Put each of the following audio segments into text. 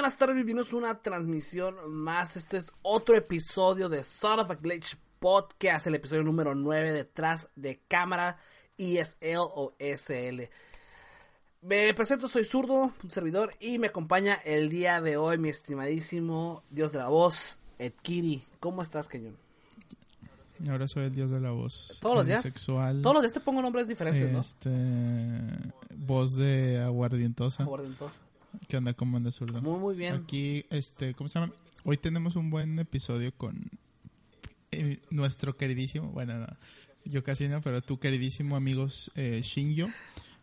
Buenas tardes, bienvenidos a una transmisión más. Este es otro episodio de Son of a Glitch Podcast, el episodio número 9 detrás de cámara ESL o SL. Me presento, soy zurdo, un servidor, y me acompaña el día de hoy mi estimadísimo Dios de la Voz, Edkiri. ¿Cómo estás, Keñón? Ahora soy el dios de la voz. Todos los días. Sexual. Todos los días te pongo nombres diferentes, ¿no? Este. Voz de aguardientosa. Aguardientosa. Que anda como anda zurdo. Muy, muy bien. Aquí, este, ¿cómo se llama? Hoy tenemos un buen episodio con eh, nuestro queridísimo, bueno, no, yo casi no, pero tu queridísimo amigos eh, Shinjo,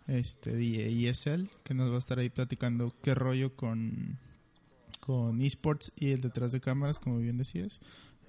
este, de ESL, que nos va a estar ahí platicando qué rollo con, con esports y el detrás de cámaras, como bien decías.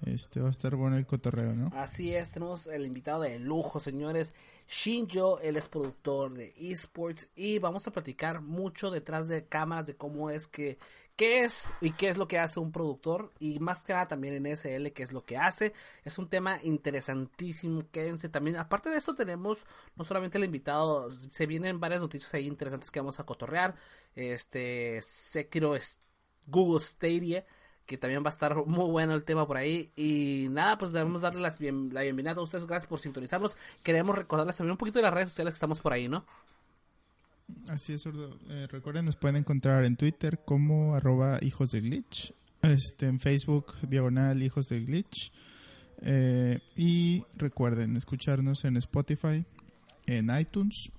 Este va a estar bueno el cotorreo, ¿no? Así es, tenemos el invitado de lujo, señores. Shinjo, él es productor de esports y vamos a platicar mucho detrás de cámaras de cómo es que, qué es y qué es lo que hace un productor y más que nada también en SL qué es lo que hace. Es un tema interesantísimo, quédense también. Aparte de eso tenemos no solamente el invitado, se vienen varias noticias ahí interesantes que vamos a cotorrear. Este, Sekiro Google Stadia que también va a estar muy bueno el tema por ahí. Y nada, pues debemos darle las bien, la bienvenida a ustedes. Gracias por sintonizarnos. Queremos recordarles también un poquito de las redes sociales que estamos por ahí, ¿no? Así es, Zurdo. Eh, recuerden, nos pueden encontrar en Twitter como arroba hijos de glitch. Este, en Facebook, diagonal hijos de glitch. Eh, y recuerden escucharnos en Spotify, en iTunes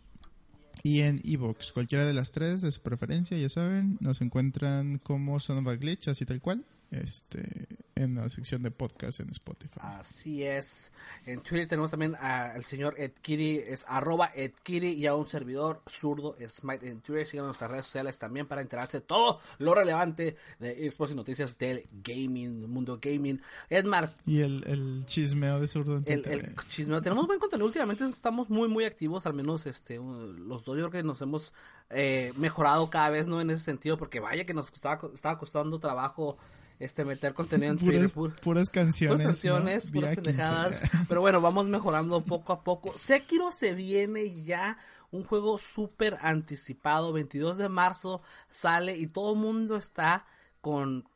y en Evox. Cualquiera de las tres de su preferencia, ya saben, nos encuentran como Son Glitch, así tal cual este en la sección de podcast en Spotify. Así es. En Twitter tenemos también al señor Edkiri, es arroba Edkiri y a un servidor zurdo Smite en Twitter. Sigan nuestras redes sociales también para enterarse de todo lo relevante de esports y noticias del gaming, mundo gaming. Edmar. Y el, el chismeo de zurdo en el, el, chismeo. Tenemos buen contenido. Últimamente estamos muy, muy activos, al menos este los dos. Yo creo que nos hemos eh, mejorado cada vez, ¿no? En ese sentido, porque vaya que nos estaba, estaba costando trabajo este meter contenido en puras, Twitter. puras canciones. Puras canciones, ¿no? puras pendejadas. Pero bueno, vamos mejorando poco a poco. Sekiro se viene ya un juego súper anticipado. 22 de marzo sale y todo el mundo está con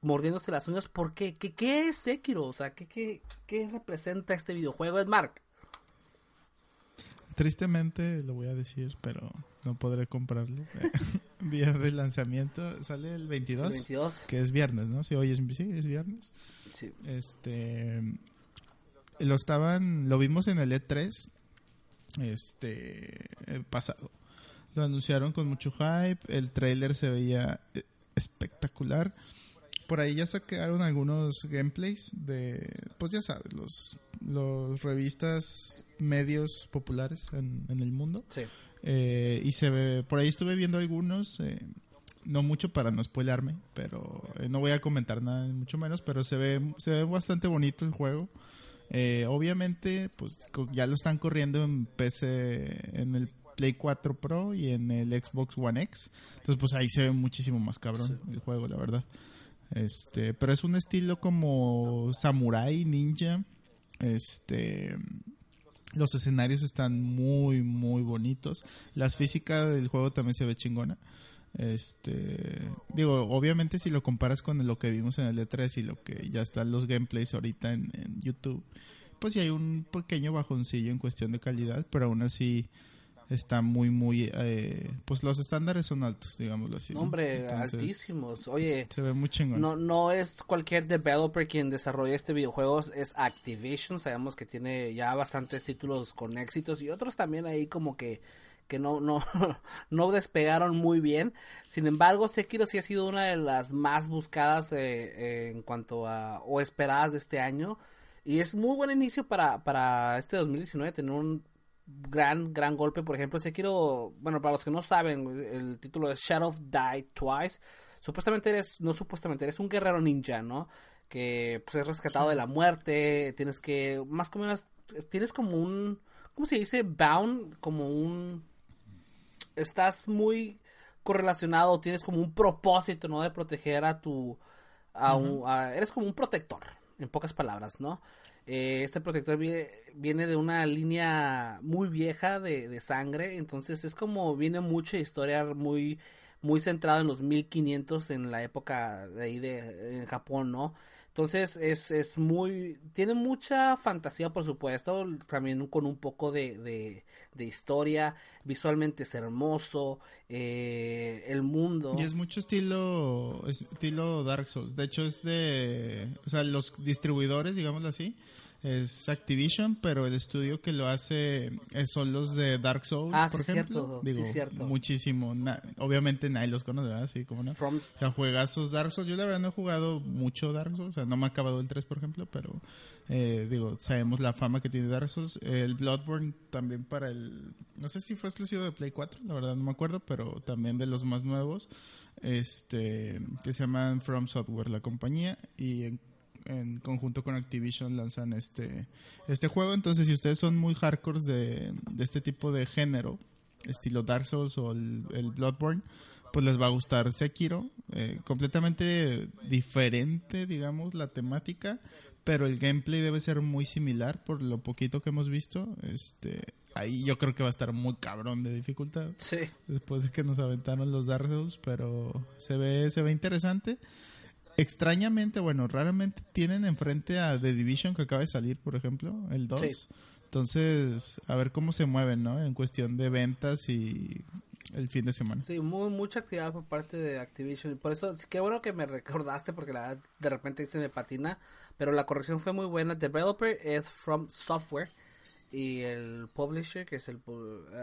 mordiéndose las uñas. ¿Por qué? ¿Qué, qué es Sekiro? O sea, ¿qué, qué, qué representa este videojuego? Es Mark. Tristemente lo voy a decir, pero no podré comprarlo. Día de lanzamiento sale el 22, El 22. que es viernes, ¿no? Si hoy es, sí, es viernes. Sí. Este lo estaban, lo vimos en el E3 este el pasado. Lo anunciaron con mucho hype, el trailer se veía eh, espectacular. Por ahí ya sacaron algunos gameplays de pues ya sabes, los los revistas medios populares en, en el mundo. Sí. Eh, y se ve, por ahí estuve viendo algunos, eh, no mucho para no spoilarme, pero eh, no voy a comentar nada, mucho menos, pero se ve, se ve bastante bonito el juego. Eh, obviamente, pues ya lo están corriendo en PC, en el Play 4 Pro y en el Xbox One X. Entonces, pues ahí se ve muchísimo más cabrón el juego, la verdad. Este, pero es un estilo como samurai, ninja. Este, los escenarios están muy, muy bonitos. Las físicas del juego también se ve chingona. Este, digo, obviamente si lo comparas con lo que vimos en el E3 y lo que ya están los gameplays ahorita en, en YouTube, pues sí hay un pequeño bajoncillo en cuestión de calidad, pero aún así está muy, muy, eh, pues los estándares son altos, digámoslo así. Hombre, Entonces, altísimos. Oye, Se ve muy chingón. No, no es cualquier developer quien desarrolla este videojuego, es Activision, sabemos que tiene ya bastantes títulos con éxitos y otros también ahí como que, que no, no, no despegaron muy bien. Sin embargo, Sekiro sí ha sido una de las más buscadas eh, en cuanto a, o esperadas de este año. Y es muy buen inicio para, para este 2019 tener un gran, gran golpe. Por ejemplo, Sekiro, bueno, para los que no saben, el título es Shadow Die Twice. Supuestamente eres, no supuestamente, eres un guerrero ninja, ¿no? Que pues es rescatado de la muerte, tienes que, más como menos, tienes como un, ¿cómo se dice? Bound, como un, estás muy correlacionado, tienes como un propósito, ¿no? De proteger a tu, a un, eres como un protector, en pocas palabras, ¿no? Eh, este protector viene de una línea muy vieja de, sangre, entonces es como viene mucha historia muy muy centrada en los 1500 en la época de ahí de en Japón, ¿no? Entonces es, es muy, tiene mucha fantasía por supuesto, también con un poco de, de, de historia, visualmente es hermoso, eh, el mundo. Y es mucho estilo, estilo Dark Souls, de hecho es de, o sea, los distribuidores, digámoslo así, es Activision, pero el estudio que lo hace son los de Dark Souls, ah, por ejemplo. Digo, sí, cierto. muchísimo. obviamente nadie los conoce, ¿verdad? Sí, como no. From... O sea, juegazos Dark Souls. Yo la verdad no he jugado mucho Dark Souls, o sea, no me ha acabado el 3, por ejemplo, pero eh, digo, sabemos la fama que tiene Dark Souls. El Bloodborne también para el... No sé si fue exclusivo de Play 4, la verdad no me acuerdo, pero también de los más nuevos este que se llaman From Software la compañía y en en conjunto con Activision lanzan este, este juego. Entonces, si ustedes son muy hardcore de, de este tipo de género, estilo Dark Souls o el, Bloodborne, pues les va a gustar Sekiro. Eh, completamente diferente, digamos, la temática, pero el gameplay debe ser muy similar por lo poquito que hemos visto. Este, ahí yo creo que va a estar muy cabrón de dificultad. Sí. Después de que nos aventaron los Dark Souls, pero se ve, se ve interesante extrañamente, bueno, raramente tienen enfrente a The Division que acaba de salir, por ejemplo, el 2. Entonces, a ver cómo se mueven, ¿no? En cuestión de ventas y el fin de semana. Sí, muy, mucha actividad por parte de Activision. Por eso, qué bueno que me recordaste porque la de repente se me patina. Pero la corrección fue muy buena. Developer es From Software y el publisher que es el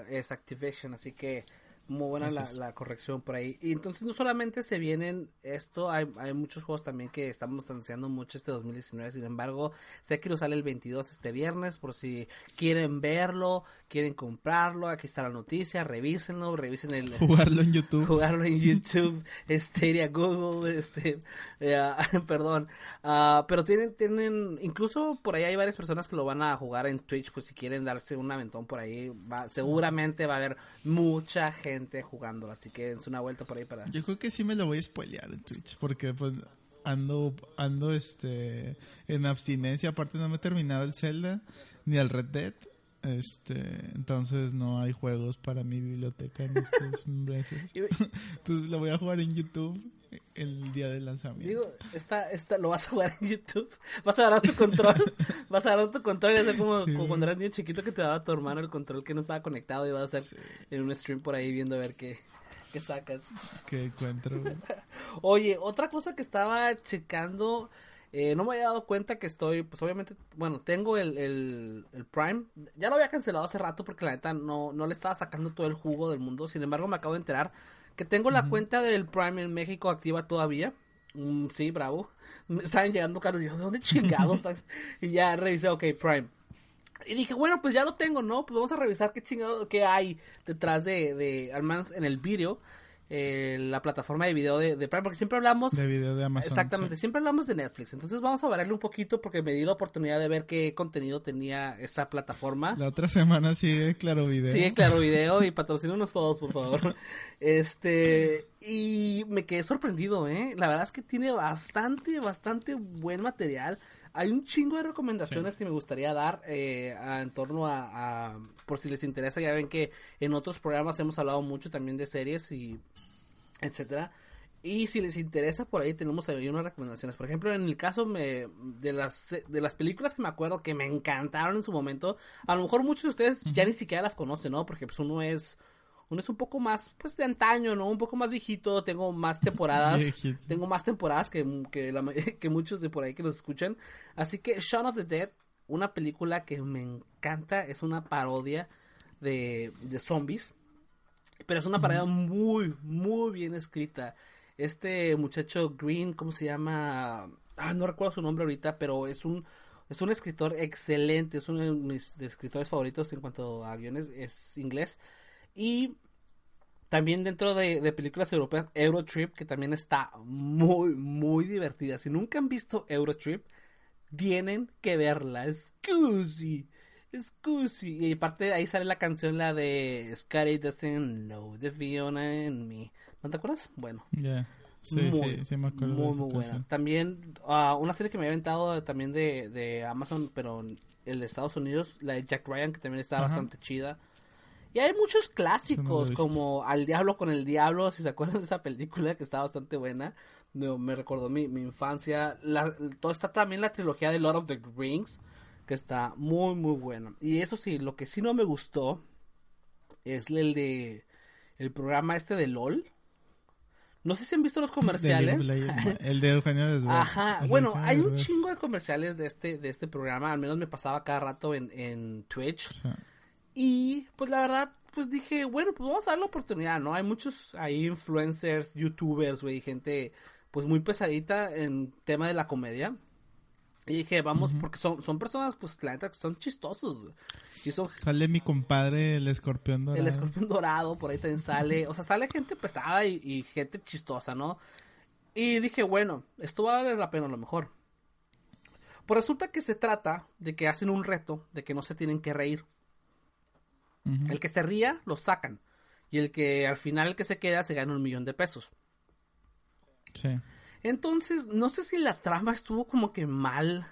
es Activision. Así que muy buena la, la, corrección por ahí. Y entonces no solamente se vienen esto, hay, hay muchos juegos también que estamos ansiando mucho este 2019. Sin embargo, Sekiro sale el 22 este viernes por si quieren verlo, quieren comprarlo. Aquí está la noticia, revísenlo, revisen el... Jugarlo en YouTube. Jugarlo en YouTube, Stadia, Google, este... Eh, perdón. Uh, pero tienen, tienen, incluso por ahí hay varias personas que lo van a jugar en Twitch, pues si quieren darse un aventón por ahí, va, seguramente va a haber mucha gente jugando, así que es una vuelta por ahí para... Yo creo que sí me lo voy a spoilear en Twitch, porque pues ando, ando este, en abstinencia, aparte no me he terminado el Zelda, ni el Red Dead, este, entonces no hay juegos para mi biblioteca en estos meses. entonces lo voy a jugar en YouTube el día del lanzamiento. Digo, esta, esta, lo vas a jugar en YouTube. Vas a agarrar tu control. vas a agarrar tu control y hacer como, cuando eras niño chiquito que te daba tu hermano el control que no estaba conectado y vas a hacer en un stream por ahí viendo a ver qué, qué sacas. Qué encuentro. Oye, otra cosa que estaba checando eh, no me había dado cuenta que estoy, pues obviamente, bueno, tengo el, el, el, Prime. Ya lo había cancelado hace rato porque la neta no, no le estaba sacando todo el jugo del mundo. Sin embargo, me acabo de enterar que tengo la cuenta del Prime en México activa todavía. Mm, sí, bravo. Me estaban llegando caros. Yo, ¿de dónde chingados y ya revisé, ok, Prime. Y dije, bueno, pues ya lo tengo, ¿no? Pues vamos a revisar qué chingados, qué hay detrás de, de al menos en el vídeo eh, la plataforma de video de, Prime, porque siempre hablamos... De video de Amazon. Exactamente, siempre hablamos de Netflix. Entonces vamos a variarle un poquito porque me di la oportunidad de ver qué contenido tenía esta plataforma. La otra semana sigue Claro Video. Sigue Claro Video y patrocínanos todos, por favor. este, y me quedé sorprendido, ¿eh? La verdad es que tiene bastante, bastante buen material. Hay un chingo de recomendaciones que me gustaría dar eh, en torno a, por si les interesa, ya ven que en otros programas hemos hablado mucho también de series y etcétera. Y si les interesa, por ahí tenemos ahí unas recomendaciones. Por ejemplo, en el caso me, de, las, de las películas que me acuerdo que me encantaron en su momento, a lo mejor muchos de ustedes ya ni siquiera las conocen, ¿no? Porque pues uno es uno es un poco más, pues, de antaño, ¿no? Un poco más viejito, tengo más temporadas, tengo más temporadas que, que, la, que muchos de por ahí que nos escuchan. Así que Shaun of the Dead, una película que me encanta, es una parodia de, de zombies. Pero es una parodia muy, muy bien escrita. Este muchacho Green, ¿cómo se llama? Ah, no recuerdo su nombre ahorita, pero es un es un escritor excelente, es uno de mis escritores favoritos en cuanto a guiones, es inglés. Y también dentro de, películas europeas, Eurotrip, que también está muy, muy divertida. Si nunca han visto Eurotrip, tienen que verla. Es cozy. Es cozy. Y aparte ahí sale la canción, la de Scotty doesn't know the Fiona in me. ¿No te acuerdas? Bueno. Ya. Sí, sí, sí me acuerdo. Muy, muy buena. También, uh, una serie que me había aventado también de, de Amazon, pero el de Estados Unidos, la de Jack Ryan, que también está bastante chida. Y hay muchos clásicos, como Al Diablo con el Diablo, si se acuerdan de esa película que está bastante buena. Me, me recordó mi, mi infancia. La, todo está también la trilogía de Lord of the Rings, que está muy, muy buena. Y eso sí, lo que sí no me gustó es el de el programa este de LOL no sé si han visto los comerciales. el de Eugenio Desván. Ajá. Bueno, hay un chingo de comerciales de este, de este programa. Al menos me pasaba cada rato en, en Twitch. Y pues la verdad, pues dije, bueno, pues vamos a dar la oportunidad, ¿no? Hay muchos ahí influencers, youtubers, güey, gente pues muy pesadita en tema de la comedia. Y dije, vamos, porque son, son personas, pues, la neta, que son chistosos. Y Sale mi compadre, el escorpión dorado. El escorpión dorado, por ahí también sale. O sea, sale gente pesada y, gente chistosa, ¿no? Y dije, bueno, esto va a valer la pena a lo mejor. Pues resulta que se trata de que hacen un reto de que no se tienen que reír. El que se ría, lo sacan. Y el que al final, el que se queda, se gana un millón de pesos. Sí. Entonces, no sé si la trama estuvo como que mal.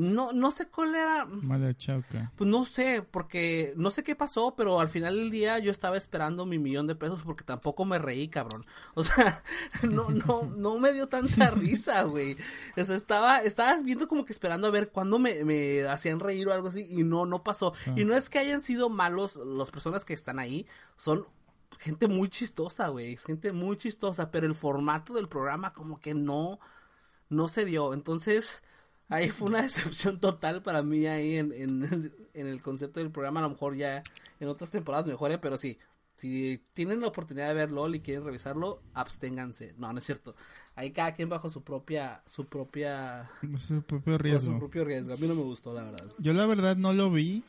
No, no sé cuál era. Mala chauca. Pues no sé, porque no sé qué pasó, pero al final del día yo estaba esperando mi millón de pesos porque tampoco me reí, cabrón. O sea, no, no, no me dio tanta risa, güey. O sea, estaba, estabas viendo como que esperando a ver cuándo me, me hacían reír o algo así, y no, no pasó. Y no es que hayan sido malos las personas que están ahí, son gente muy chistosa, güey, gente muy chistosa, pero el formato del programa como que no, no se dio. Entonces, ahí fue una decepción total para mí ahí en, en, el concepto del programa. A lo mejor ya en otras temporadas mejore, pero sí, si tienen la oportunidad de ver LOL y quieren revisarlo, absténganse. No, no es cierto. Ahí cada quien bajo su propia, su propia, su propio riesgo. Su propio riesgo. A mí no me gustó, la verdad. Yo la verdad no lo vi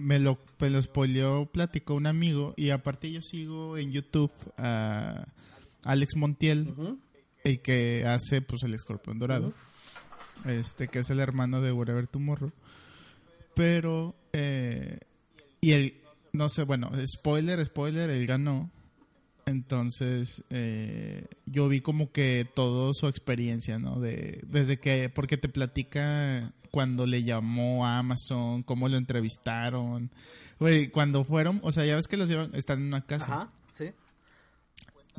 me lo, me lo spoileó, platicó un amigo y aparte yo sigo en YouTube a Alex Montiel, el que hace pues el escorpión dorado, este que es el hermano de Whatever Tomorrow. Pero, eh, y el, no sé, bueno, spoiler, spoiler, él ganó. Entonces, eh, yo vi como que toda su experiencia, ¿no? De, desde que, porque te platica cuando le llamó a Amazon, cómo lo entrevistaron. Güey, cuando fueron, o sea, ya ves que los llevan, están en una casa. Ajá.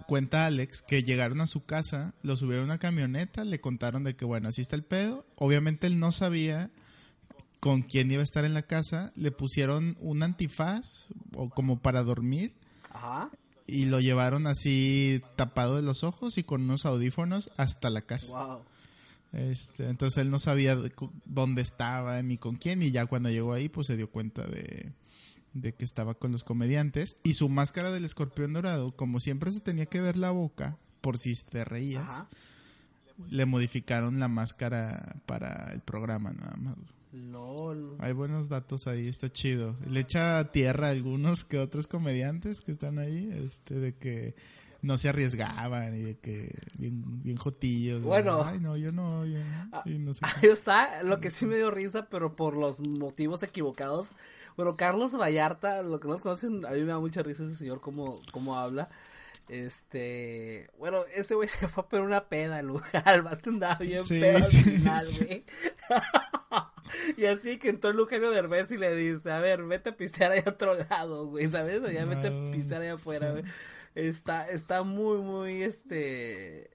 Cuenta Alex que llegaron a su casa, lo subieron a una camioneta, le contaron de que, bueno, así está el pedo. Obviamente él no sabía con quién iba a estar en la casa. Le pusieron un antifaz, o como para dormir. Ajá y lo llevaron así tapado de los ojos y con unos audífonos hasta la casa. Este, entonces él no sabía dónde estaba ni con quién y ya cuando llegó ahí pues se dio cuenta de, que estaba con los comediantes y su máscara del escorpión dorado, como siempre se tenía que ver la boca por si te reías, le modificaron la máscara para el programa nada más. Hay buenos datos ahí, está chido. Le echa tierra a algunos que otros comediantes que están ahí, este, de que no se arriesgaban y de que bien, bien jotillos. Bueno. Ay, no, yo no, ah, Ahí está, lo que sí me dio risa, pero por los motivos equivocados. Bueno, Carlos Vallarta, lo que nos conocen, a mí me da mucha risa ese señor como, como habla. Este, bueno, ese güey se fue a poner una peda al lugar, el vato andaba bien sí, sí, y así que entró el Eugenio Derbez y le dice, a ver, vete a pistear ahí a otro lado, güey, ¿sabes? Ya vete a pistear ahí afuera, güey. Está, está muy, muy, este,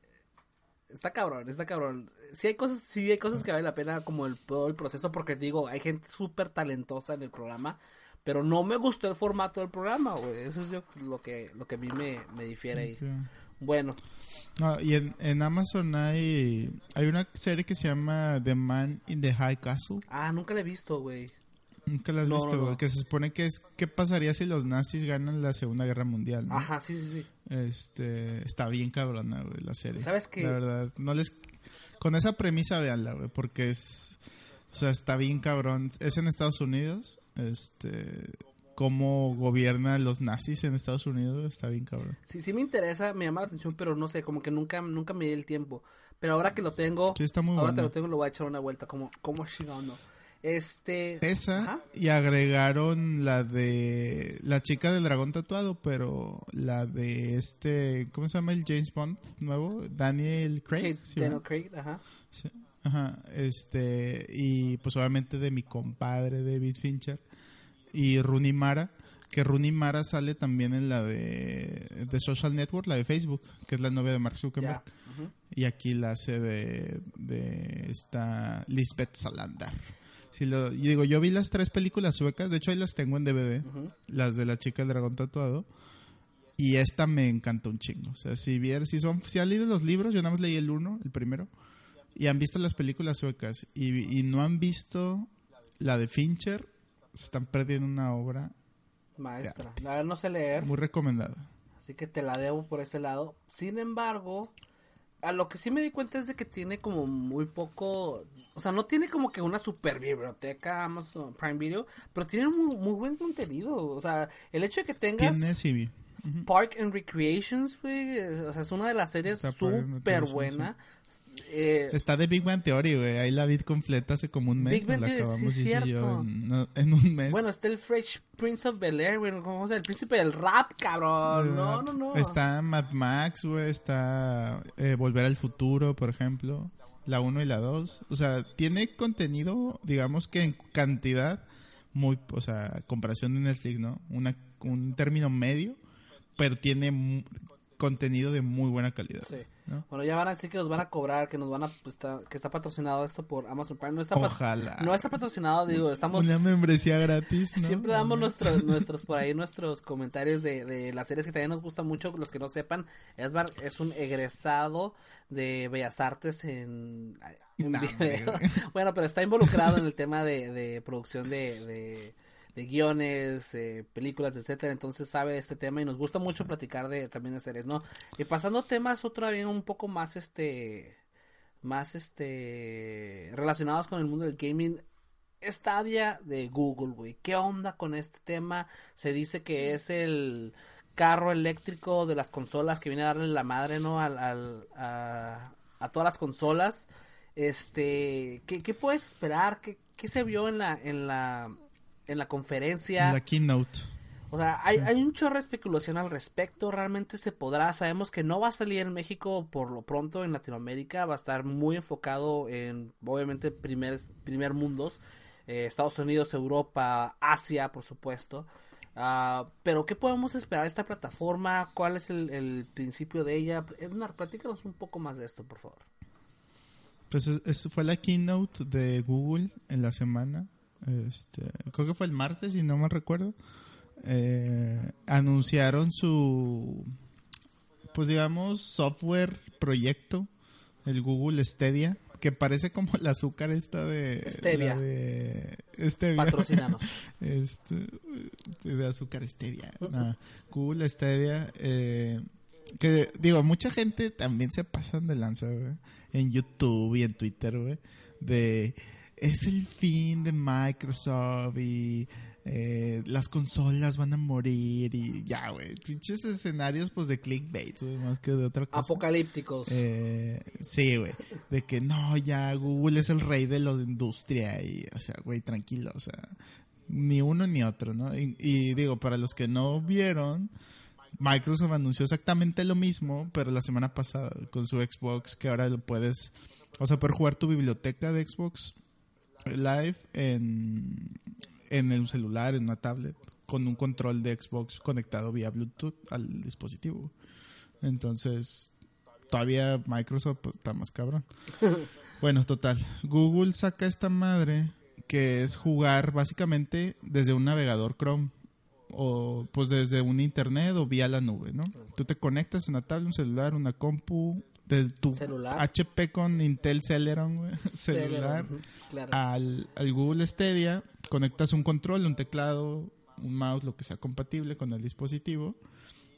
está cabrón, está cabrón. Sí hay cosas, sí hay cosas que vale la pena como el, todo el proceso, porque digo, hay gente súper talentosa en el programa, pero no me gustó el formato del programa, güey. Eso es lo que, lo que a mí me, me difiere ahí. Bueno. y en, en, Amazon hay, hay una serie que se llama The Man in the High Castle. Ah, nunca la he visto, güey. Nunca la has No, visto, no. Que se supone que es qué pasaría si los nazis ganan la Segunda Guerra Mundial. Ajá, sí, sí, sí. Este, está bien cabrona, güey, la serie. ¿Sabes qué? La verdad, no les con esa premisa véanla, güey, porque es o sea, está bien cabrón. Es en Estados Unidos, este cómo gobiernan los nazis en Estados Unidos, está bien cabrón. Sí, sí me interesa, me llama la atención, pero no sé, como que nunca, nunca me di el tiempo. Pero ahora que lo tengo, Sí, está muy ahora buena. te lo tengo, lo voy a echar una vuelta, como, como chingando. Este... Esa Ajá. y agregaron la de la chica del dragón tatuado, pero la de este, ¿cómo se llama el James Bond nuevo? Daniel Craig. Kate ¿sí, Daniel? Craig, ajá. Sí. Ajá, este, y pues obviamente de mi compadre David Fincher y Rooney Mara, que Rooney Mara sale también en la de, de Social Network, la de Facebook, que es la novia de Mark Zuckerberg, y aquí la hace de, de esta Lisbeth Salander. Si lo, yo digo, yo vi las tres películas suecas, de hecho ahí las tengo en DVD, Ujú. las de la chica del dragón tatuado. Y esta me encantó un chingo. O sea, si vieron, si son, si han leído los libros, yo nada más leí el uno, el primero, y han visto las películas suecas y, y no han visto la de Fincher, se están perdiendo una obra Maestra. La no sé leer, muy recomendada. así que te la debo por ese lado. Sin embargo, a lo que sí me di cuenta es de que tiene como muy poco, o sea, no tiene como que una super biblioteca Amazon Prime Video, pero tiene muy, muy buen contenido. O sea, el hecho de que tengas Tiene sí, Park and Recreations, güey, o sea, es una de las series súper buena. Eh, Está de Big Bang Theory, güey. Ahí la vi completa hace como un mes. Big Bang nos la Theory, sí, acabamos y yo en, un mes. bueno, está el Fresh Prince of Bel Air, güey, ¿cómo se? El príncipe del rap, cabrón. No, no, no. Está Mad Max, güey. Está eh, Volver al Futuro, por ejemplo. La 1 y la 2. O sea, tiene contenido, digamos que en cantidad, muy, o sea, comparación de Netflix, ¿no? Una, un término medio, pero tiene contenido de muy buena calidad. Sí. ¿no? Bueno, ya van a decir que nos van a cobrar, que nos van a pues, está- que está patrocinado esto por Amazon Prime. No está, pat- Ojalá. no está patrocinado, digo, estamos Una membresía gratis, ¿no? siempre damos nuestros nuestros por ahí nuestros comentarios de, de las series que también nos gustan mucho. Los que no sepan, Edvard es un egresado de Bellas Artes en, en video. bueno, pero está involucrado en el tema de, de producción de, de, de guiones, eh, películas, etcétera. Entonces sabe este tema y nos gusta mucho platicar de también de series, ¿no? Y pasando temas otra vez un poco más este más este relacionados con el mundo del gaming Stadia de Google, güey. ¿Qué onda con este tema? Se dice que es el carro eléctrico de las consolas que viene a darle la madre, ¿no? Al, al- a, a todas las consolas. Este, ¿qué, qué puedes esperar? ¿Qué, qué se vio en la, en la, en la conferencia? La keynote. O sea, hay, hay un chorro de especulación al respecto. Realmente se podrá. Sabemos que no va a salir en México por lo pronto en Latinoamérica. Va a estar muy enfocado en, obviamente, primer, primer mundos. eh, Estados Unidos, Europa, Asia, por supuesto. Ah, pero, ¿qué podemos esperar de esta plataforma? ¿Cuál es el, el principio de ella? Ednar, platícanos un poco más de esto, por favor. Pues es- eso fue la keynote de Google en la semana. Este, creo que fue el martes, si no me recuerdo. Eh, anunciaron su, pues digamos, software proyecto, el Google Stadia, que parece como el azúcar esta de... Stevia. de Stevia. Este, de azúcar stevia. Nah, Google stevia. eh, que digo, mucha gente también se pasan de lanza, güey, En YouTube y en Twitter, güey. De es el fin de Microsoft y eh, las consolas van a morir y ya, güey. Pinches escenarios, pues de clickbait, güey, más que de otra cosa. Apocalípticos. Eh, sí, güey. De que no, ya Google es el rey de la industria y, o sea, güey, tranquilo, o sea, ni uno ni otro, ¿no? Y, y digo, para los que no vieron, Microsoft anunció exactamente lo mismo, pero la semana pasada con su Xbox, que ahora lo puedes, o sea, poder jugar tu biblioteca de Xbox Live en, en el celular, en una tablet, con un control de Xbox conectado vía Bluetooth al dispositivo. Entonces, todavía Microsoft pues, está más cabrón. bueno, total. Google saca esta madre que es jugar básicamente desde un navegador Chrome o pues desde un internet o vía la nube, ¿no? Tú te conectas una tablet, un celular, una compu, de tu Celular. HP con Intel Celeron, güey, celular, Claro. al, al Google Stadia conectas un control, un teclado, un mouse, lo que sea compatible con el dispositivo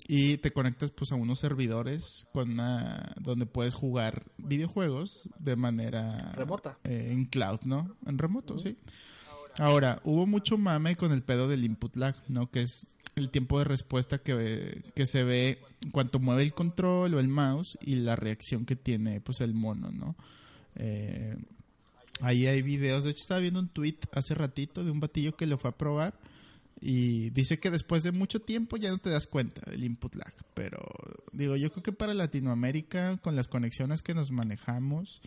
y te conectas pues a unos servidores con una, donde puedes jugar videojuegos de manera remota eh, en cloud, ¿no? En remoto, sí. Ahora, hubo mucho mame con el pedo del input lag, ¿no? Que es el tiempo de respuesta que, que se ve cuando mueve el control o el mouse y la reacción que tiene pues el mono, ¿no? Eh, ahí hay videos, de hecho estaba viendo un tweet hace ratito de un batillo que lo fue a probar y dice que después de mucho tiempo ya no te das cuenta del input lag, pero digo, yo creo que para Latinoamérica con las conexiones que nos manejamos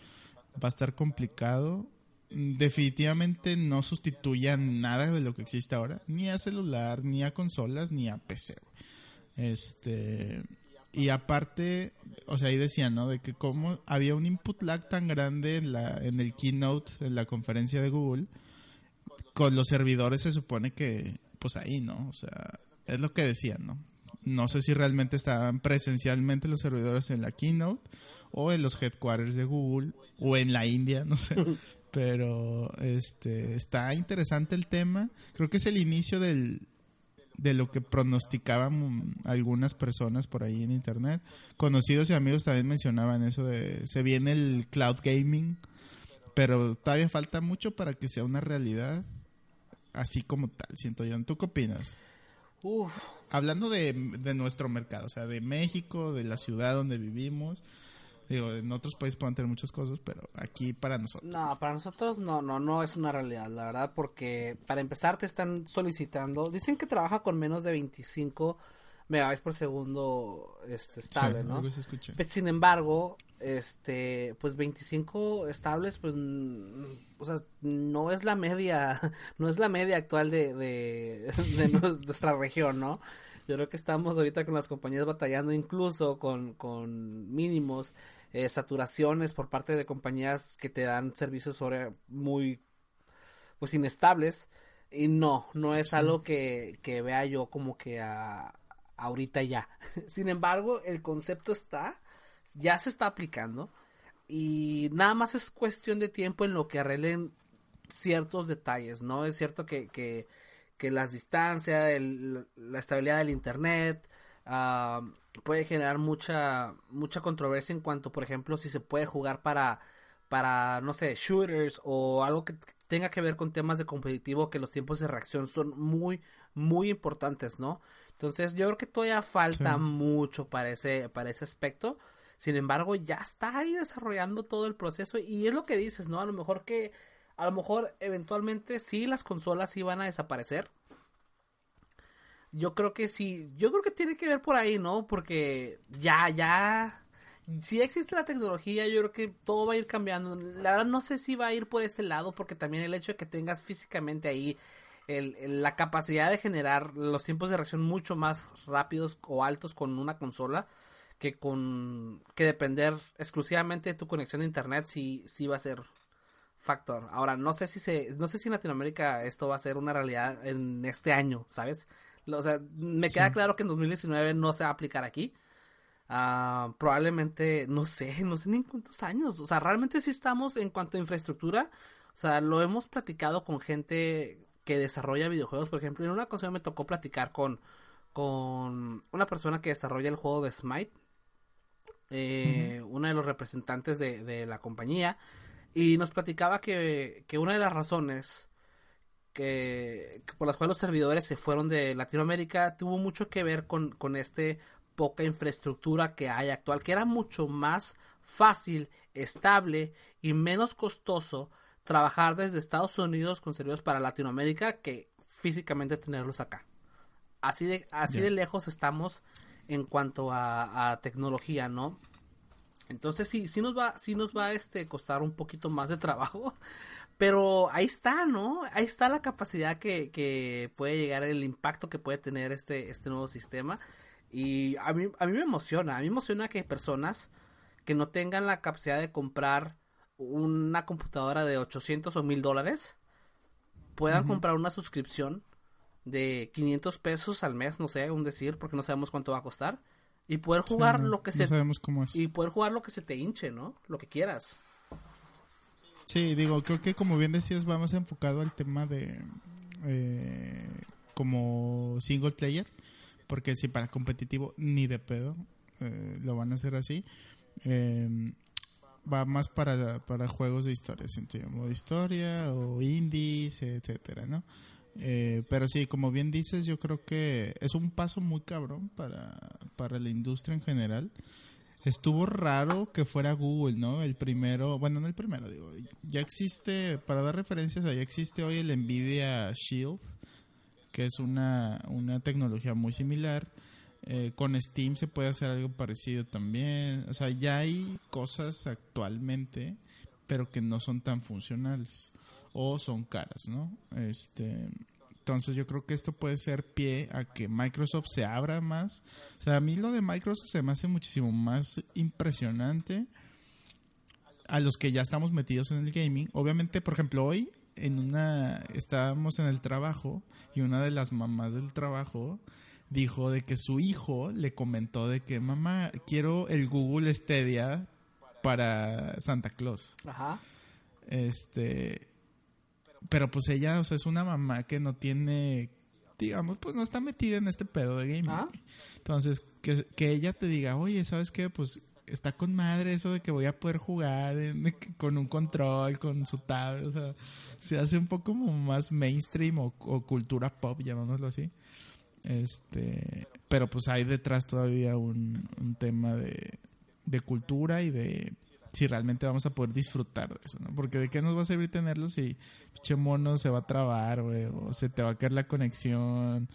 va a estar complicado. Definitivamente no sustituyan nada de lo que existe ahora, ni a celular, ni a consolas, ni a PC. Este, y aparte, o sea, ahí decían, ¿no? De que como había un input lag tan grande en, la, en el keynote, en la conferencia de Google, con los servidores se supone que pues ahí, ¿no? O sea, es lo que decían, ¿no? No sé si realmente estaban presencialmente los servidores en la keynote o en los headquarters de Google o en la India, no sé. Pero este está interesante el tema. Creo que es el inicio del, de lo que pronosticaban algunas personas por ahí en internet. Conocidos y amigos también mencionaban eso de se viene el cloud gaming, pero todavía falta mucho para que sea una realidad así como tal, siento yo. ¿Tú qué opinas? Uf. Hablando de, nuestro mercado, o sea, de México, de la ciudad donde vivimos. Digo, en otros países pueden tener muchas cosas, pero aquí para nosotros. No, para nosotros no, no, no es una realidad, la verdad, porque para empezar te están solicitando, dicen que trabaja con menos de 25 megabytes por segundo este, estable, ¿no? Pero, sin embargo, este, pues 25 estables, pues, o sea, no es la media, no es la media actual de, de, nuestra región, ¿no? Yo creo que estamos ahorita con las compañías batallando incluso con, con mínimos, eh, saturaciones por parte de compañías que te dan servicios sobre muy, pues, inestables. Y no, no es algo que, que vea yo como que a, ahorita ya. Sin embargo, el concepto está, ya se está aplicando y nada más es cuestión de tiempo en lo que arreglen ciertos detalles, ¿no? Es cierto que, que, que las distancias, la estabilidad del Internet ah, puede generar mucha, mucha controversia en cuanto, por ejemplo, si se puede jugar para, para, no sé, shooters o algo que tenga que ver con temas de competitivo que los tiempos de reacción son muy, muy importantes, ¿no? Entonces yo creo que todavía falta mucho para ese, para ese aspecto. Sin embargo, ya está ahí desarrollando todo el proceso y es lo que dices, ¿no? A lo mejor que, a lo mejor eventualmente sí las consolas sí van a desaparecer. Yo creo que sí, yo creo que tiene que ver por ahí, ¿no? Porque ya, ya, si existe la tecnología, yo creo que todo va a ir cambiando. La verdad no sé si va a ir por ese lado, porque también el hecho de que tengas físicamente ahí el, la capacidad de generar los tiempos de reacción mucho más rápidos o altos con una consola que con que depender exclusivamente de tu conexión a internet sí, sí va a ser factor. Ahora, no sé si se, no sé si en Latinoamérica esto va a ser una realidad en este año, ¿sabes? O sea, me queda claro que en 2019 no se va a aplicar aquí. Ah, probablemente, no sé, no sé ni en cuántos años. O sea, realmente sí estamos en cuanto a infraestructura. O sea, lo hemos platicado con gente que desarrolla videojuegos. Por ejemplo, en una ocasión me tocó platicar con, con una persona que desarrolla el juego de Smite. Eh, Uno de los representantes de, la compañía. Y nos platicaba que, que una de las razones que, por las cuales los servidores se fueron de Latinoamérica tuvo mucho que ver con, con este poca infraestructura que hay actual, que era mucho más fácil, estable y menos costoso trabajar desde Estados Unidos con servidores para Latinoamérica que físicamente tenerlos acá. Así de, así de lejos estamos en cuanto a, tecnología, ¿no? Entonces sí, sí nos va, sí nos va a este costar un poquito más de trabajo. Pero ahí está, ¿no? Ahí está la capacidad que, que puede llegar, el impacto que puede tener este, este nuevo sistema. Y a mí, a mí me emociona, a mí me emociona que personas que no tengan la capacidad de comprar una computadora de 800 o 1000 dólares puedan comprar una suscripción de 500 pesos al mes, no sé, un decir, porque no sabemos cuánto va a costar y poder jugar lo que se sabemos cómo es. y poder jugar lo que se te hinche, ¿no? Lo que quieras. Sí, digo, creo que como bien decías, vamos enfocado al tema de eh, como single player, porque si para competitivo ni de pedo eh, lo van a hacer así. Eh, va más para, para juegos de historia, sentido, modo historia o indies, etcétera, ¿no? Eh, pero sí, como bien dices, yo creo que es un paso muy cabrón para, para la industria en general. Estuvo raro que fuera Google, ¿no? El primero, bueno, no el primero, digo, ya existe, para dar referencias, ya existe hoy el Nvidia Shield, que es una, una tecnología muy similar. Eh, con Steam se puede hacer algo parecido también. O sea, ya hay cosas actualmente, pero que no son tan funcionales o son caras, ¿no? Este, entonces yo creo que esto puede ser pie a que Microsoft se abra más. O sea, a mí lo de Microsoft se me hace muchísimo más impresionante a los que ya estamos metidos en el gaming. Obviamente, por ejemplo, hoy en una estábamos en el trabajo y una de las mamás del trabajo dijo de que su hijo le comentó de que mamá quiero el Google Stadia para Santa Claus. Ajá. Este, pero pues ella, o sea, es una mamá que no tiene, digamos, pues no está metida en este pedo de gaming. Ah. Entonces, que, que ella te diga, oye, ¿sabes qué? Pues está con madre eso de que voy a poder jugar en- con un control, con su tablet, o sea, se hace un poco como más mainstream o, o cultura pop, llamámoslo así. Este, pero pues hay detrás todavía un, un tema de, de cultura y de si realmente vamos a poder disfrutar de eso, ¿no? Porque de qué nos va a servir tenerlo si pinche mono se va a trabar, güey, o se te va a caer la conexión,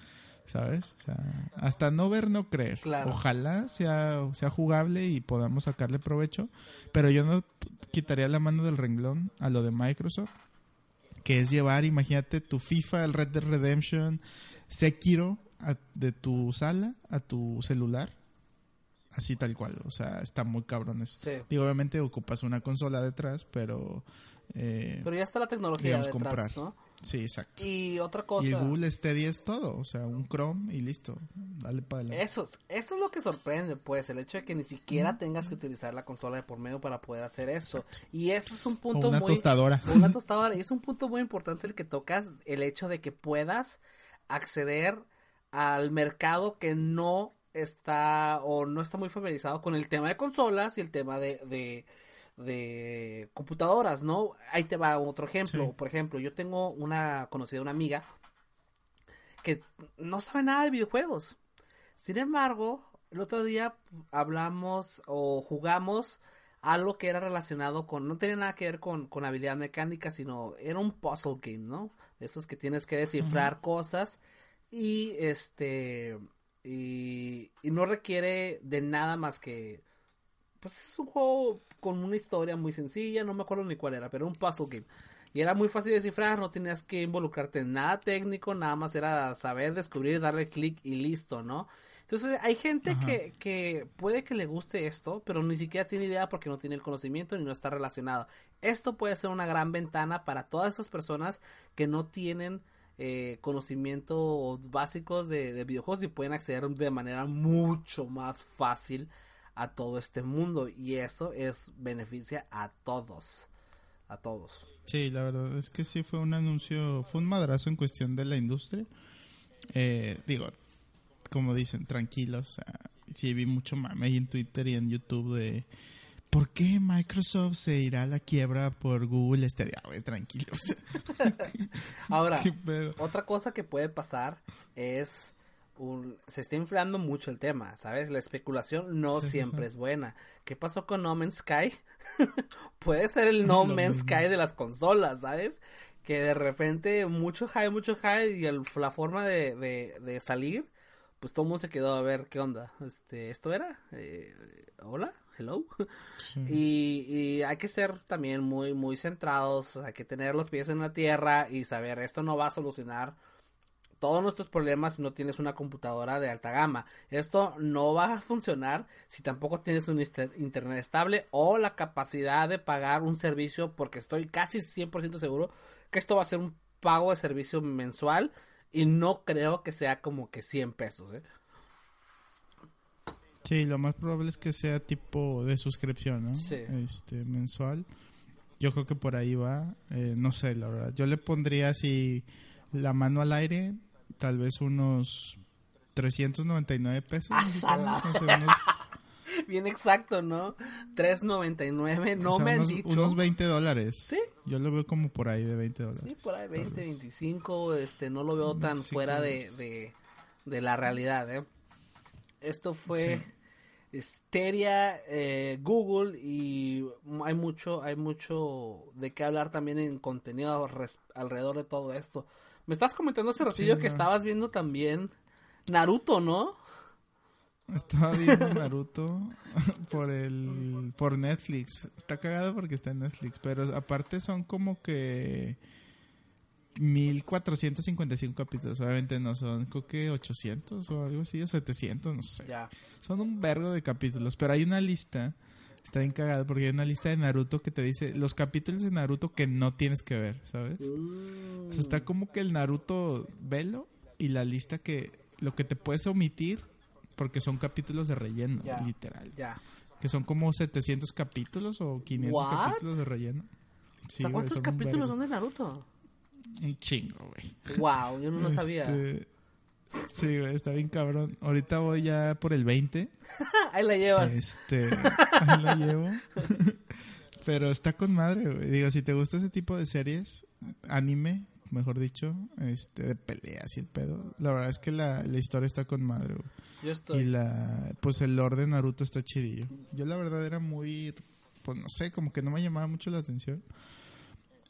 ¿sabes? O sea, hasta no ver, no creer. Claro. Ojalá sea, sea jugable y podamos sacarle provecho, pero yo no quitaría la mano del renglón a lo de Microsoft, que es llevar, imagínate, tu FIFA, el Red Dead Redemption, Sekiro, a- de tu sala a tu celular. Así tal cual, o sea, está muy cabrón eso. Sí. Digo, obviamente ocupas una consola detrás, pero... eh, Pero ya está la tecnología Digamos, detrás, comprar. ¿no? sí, exacto. Y otra Y cosa. el Google Stadia es todo, o sea, un Chrome y listo. Dale para adelante. Eso, es- eso es lo que sorprende, pues, el hecho de que ni siquiera tengas que utilizar la consola de por medio para poder hacer eso. Y eso es un punto O una muy... tostadora. o una tostadora. Y es un punto muy importante el que tocas, el hecho de que puedas acceder al mercado que no está o no está muy familiarizado con el tema de consolas y el tema de, de, de computadoras, ¿no? Ahí te va otro ejemplo. Sí. Por ejemplo, yo tengo una conocida, una amiga, que no sabe nada de videojuegos. Sin embargo, el otro día hablamos o jugamos algo que era relacionado con, no tenía nada que ver con, con habilidad mecánica, sino era un puzzle game, ¿no? De esos que tienes que descifrar cosas y este, y, y no requiere de nada más que, pues es un juego con una historia muy sencilla, no me acuerdo ni cuál era, pero un puzzle game. Y era muy fácil de descifrar, no tenías que involucrarte en nada técnico, nada más era saber, descubrir, darle clic y listo, ¿no? Entonces hay gente que, que puede que le guste esto, pero ni siquiera tiene idea porque no tiene el conocimiento ni no está relacionado. Esto puede ser una gran ventana para todas esas personas que no tienen eh, conocimientos básicos de, de videojuegos y pueden acceder de manera mucho más fácil a todo este mundo. Y eso es beneficia a todos. A todos. Sí, la verdad es que sí fue un anuncio, fue un madrazo en cuestión de la industria. Eh, digo, como dicen, tranquilos. O sea, sí vi mucho mame ahí en Twitter y en YouTube de ¿por qué Microsoft se irá a la quiebra por Google Stadia? Güey, tranquilos. Ahora, otra cosa que puede pasar es un- se está inflando mucho el tema, ¿sabes? La especulación no Sí, siempre sí. es buena. ¿Qué pasó con No Man's Sky? puede ser el No Man's. Sky de las consolas, ¿sabes? Que de repente mucho hype, mucho hype y el- la forma de, de, de salir, pues todo el mundo se quedó a ver qué onda. Este, ¿esto era? Eh, ¿Hola? ¿Hello? Sí. Y, y hay que ser también muy, muy centrados, hay que tener los pies en la tierra y saber, esto no va a solucionar todos nuestros problemas si no tienes una computadora de alta gama. Esto no va a funcionar si tampoco tienes un inter- internet estable o la capacidad de pagar un servicio, porque estoy casi 100% seguro que esto va a ser un pago de servicio mensual y no creo que sea como que 100 pesos, ¿eh? Sí, lo más probable es que sea tipo de suscripción, ¿no? Sí. Este, mensual. Yo creo que por ahí va. Eh, no sé, la verdad. Yo le pondría así la mano al aire, tal vez unos 399 pesos. ¡Ah, mexicanos, no sé, unos, Bien exacto, ¿no? 3.99, no o sea, me han dicho. unos 20 dólares. Sí. Yo lo veo como por ahí de 20 dólares. Sí, por ahí tal 20, vez. 25, este, no lo veo tan 25. fuera de, de, de la realidad, ¿eh? Esto fue Histeria, eh, Google y hay mucho, hay mucho de qué hablar también en contenido alrededor de todo esto. Me estás comentando hace ratillo que no. estabas viendo también Naruto, ¿no? Estaba viendo Naruto por el por Netflix. Está cagado porque está en Netflix, pero aparte son como que 1455 capítulos. Obviamente no son, creo que 800 o algo así, o 700, no sé. Ya. Son un vergo de capítulos, pero hay una lista. Está bien cagado porque hay una lista de Naruto que te dice los capítulos de Naruto que no tienes que ver, ¿sabes? Mm, O sea, está como que el Naruto velo y la lista que lo que te puedes omitir porque son capítulos de relleno, Ya. literal. ya. Que son como 700 capítulos o 500 What? capítulos de relleno. O sea, ¿cuántos capítulos son de Naruto? Un chingo, güey. Wow, yo no lo sabía. Este, Sí, güey, está bien cabrón. Ahorita voy ya por el 20. Ahí la llevas. Este, ahí la llevo. Pero está con madre, güey. Digo, si te gusta ese tipo de series, anime, mejor dicho, este, de peleas y el pedo, la verdad es que la, la historia está con madre, güey. Yo Y estoy. la, pues el lore de Naruto está chidillo. Yo la verdad era muy, pues no sé, como que no me llamaba mucho la atención.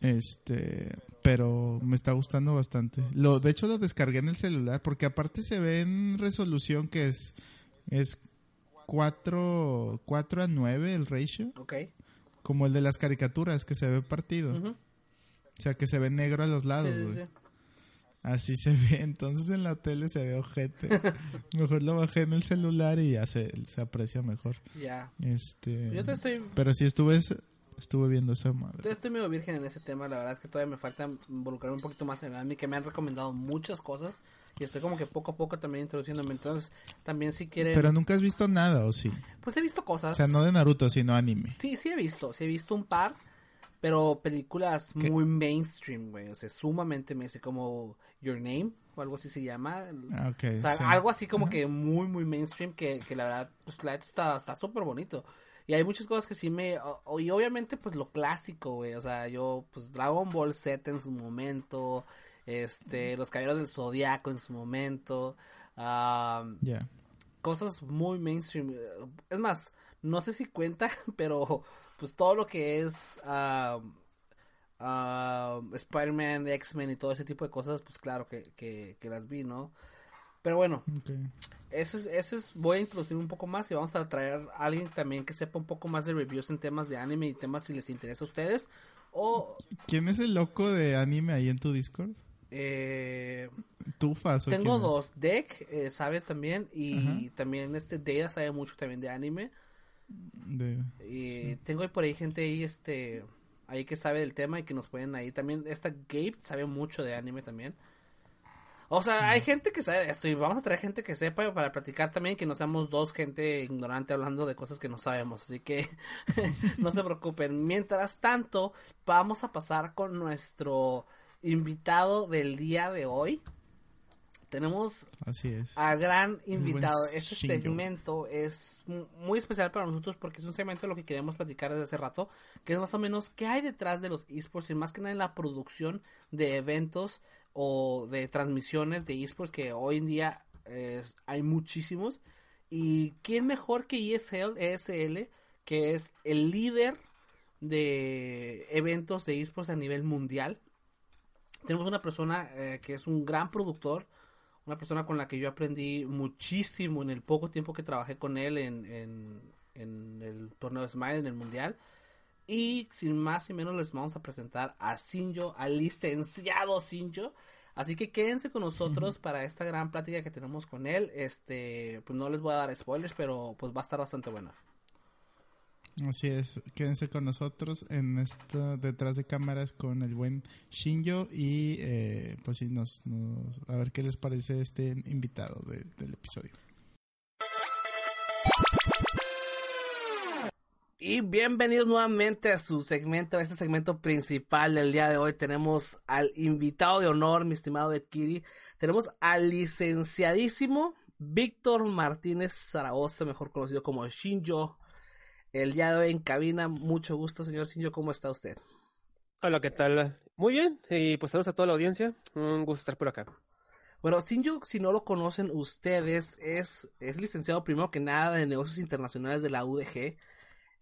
Este, pero me está gustando bastante. Lo, de hecho lo descargué en el celular porque aparte se ve en resolución que es, es 4, 4 a 9 el ratio, Ok. como el de las caricaturas que se ve partido. O sea, que se ve negro a los lados, sí. Así se ve, entonces en la tele se ve ojete. mejor lo bajé en el celular y ya se, se aprecia mejor. Ya. Este, Yo te estoy pero sí estuve estuve viendo esa madre. Todavía estoy medio virgen en ese tema, la verdad es que todavía me falta involucrarme un poquito más en el anime, que me han recomendado muchas cosas y estoy como que poco a poco también introduciéndome, entonces también si quieren, Pero nunca has visto nada, ¿o sí? pues he visto cosas, O sea, no de Naruto, sino anime. sí, sí he visto, sí he visto un par, pero películas ¿Qué? muy mainstream, güey, o sea, sumamente mainstream, como Your Name, o algo así se llama, Ah, ok. o sea, sí. algo así como Ajá. que muy, muy mainstream que, que la verdad, pues la está está súper bonito. Y hay muchas cosas que sí me... o- y obviamente, pues lo clásico, güey. O sea, yo, pues Dragon Ball Z en su momento. Este, Los Caballeros del Zodiaco en su momento. Ya. cosas muy mainstream. Es más, no sé si cuenta, pero pues todo lo que es ah, ah, Spider-Man, X-Men y todo ese tipo de cosas, pues claro que, que, que las vi, ¿no? Pero bueno, ok. eso es, eso es, voy a introducir un poco más y vamos a traer a alguien también que sepa un poco más de reviews en temas de anime y temas si les interesa a ustedes. O ¿Quién es el loco de anime ahí en tu Discord? eh, ¿Tufas tengo es? dos, Deck eh, sabe también y Ajá. también este Data sabe mucho también de anime. De- Y tengo por ahí gente ahí, este, ahí que sabe del tema y que nos pueden ahí. También esta Gabe sabe mucho de anime también. O sea, hay gente que sabe esto y vamos a traer gente que sepa para platicar también, que no seamos dos gente ignorante hablando de cosas que no sabemos. Así que no se preocupen. Mientras tanto, vamos a pasar con nuestro invitado del día de hoy. Tenemos Así es. a gran invitado. Este segmento es mu- muy especial para nosotros porque es un segmento de lo que queremos platicar desde hace rato, que es más o menos qué hay detrás de los esports y más que nada en la producción de eventos o de transmisiones de esports que hoy en día hay muchísimos. Y quién mejor que ESL, ESL, que es el líder de eventos de esports a nivel mundial. Tenemos una persona eh, que es un gran productor, una persona con la que yo aprendí muchísimo en el poco tiempo que trabajé con él en, en, en el torneo de Smile, en el mundial. Y sin más y menos les vamos a presentar a Sinjo, al licenciado Sinjo. Así que quédense con nosotros para esta gran plática que tenemos con él. Este, pues no les voy a dar spoilers, pero pues va a estar bastante buena. Así es. Quédense con nosotros en esto detrás de cámaras con el buen Shinjo y eh, pues sí, nos, nos- a ver qué les parece este invitado de- del episodio. Y bienvenidos nuevamente a su segmento, a este segmento principal del día de hoy. Tenemos al invitado de honor, mi estimado Ed Kiri. Tenemos al licenciadísimo Víctor Martínez Zaragoza, mejor conocido como Shinjo. El día de hoy en cabina, mucho gusto, señor Shinjo. ¿Cómo está usted? Hola, ¿qué tal? Muy bien, y pues saludos a toda la audiencia. Un gusto estar por acá. Bueno, Shinjo, si no lo conocen ustedes, es, es licenciado primero que nada en negocios internacionales de la UDG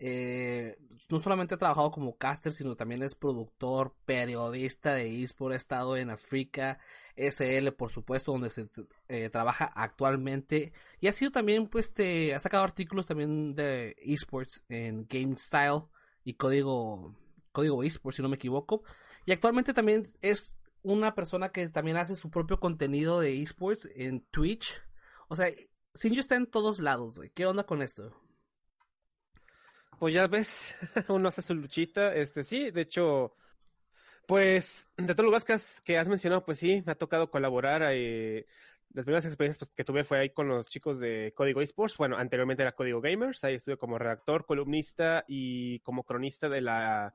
eh, no solamente ha trabajado como caster, sino también es productor, periodista de eSport, ha estado en África, SL, por supuesto, donde se eh, trabaja actualmente. Y ha sido también, pues, te, ha sacado artículos también de eSports en Game Style y código, código eSports, si no me equivoco. Y actualmente también es una persona que también hace su propio contenido de eSports en Twitch. O sea, Sinjo está en todos lados, ¿Qué onda con esto? Pues ya ves, uno hace su luchita, este sí, de hecho, pues de todos los que has, que has mencionado, pues sí, me ha tocado colaborar. Eh, las primeras experiencias pues, que tuve fue ahí con los chicos de Código Esports. Bueno, anteriormente era Código Gamers. Ahí estuve como redactor, columnista y como cronista de la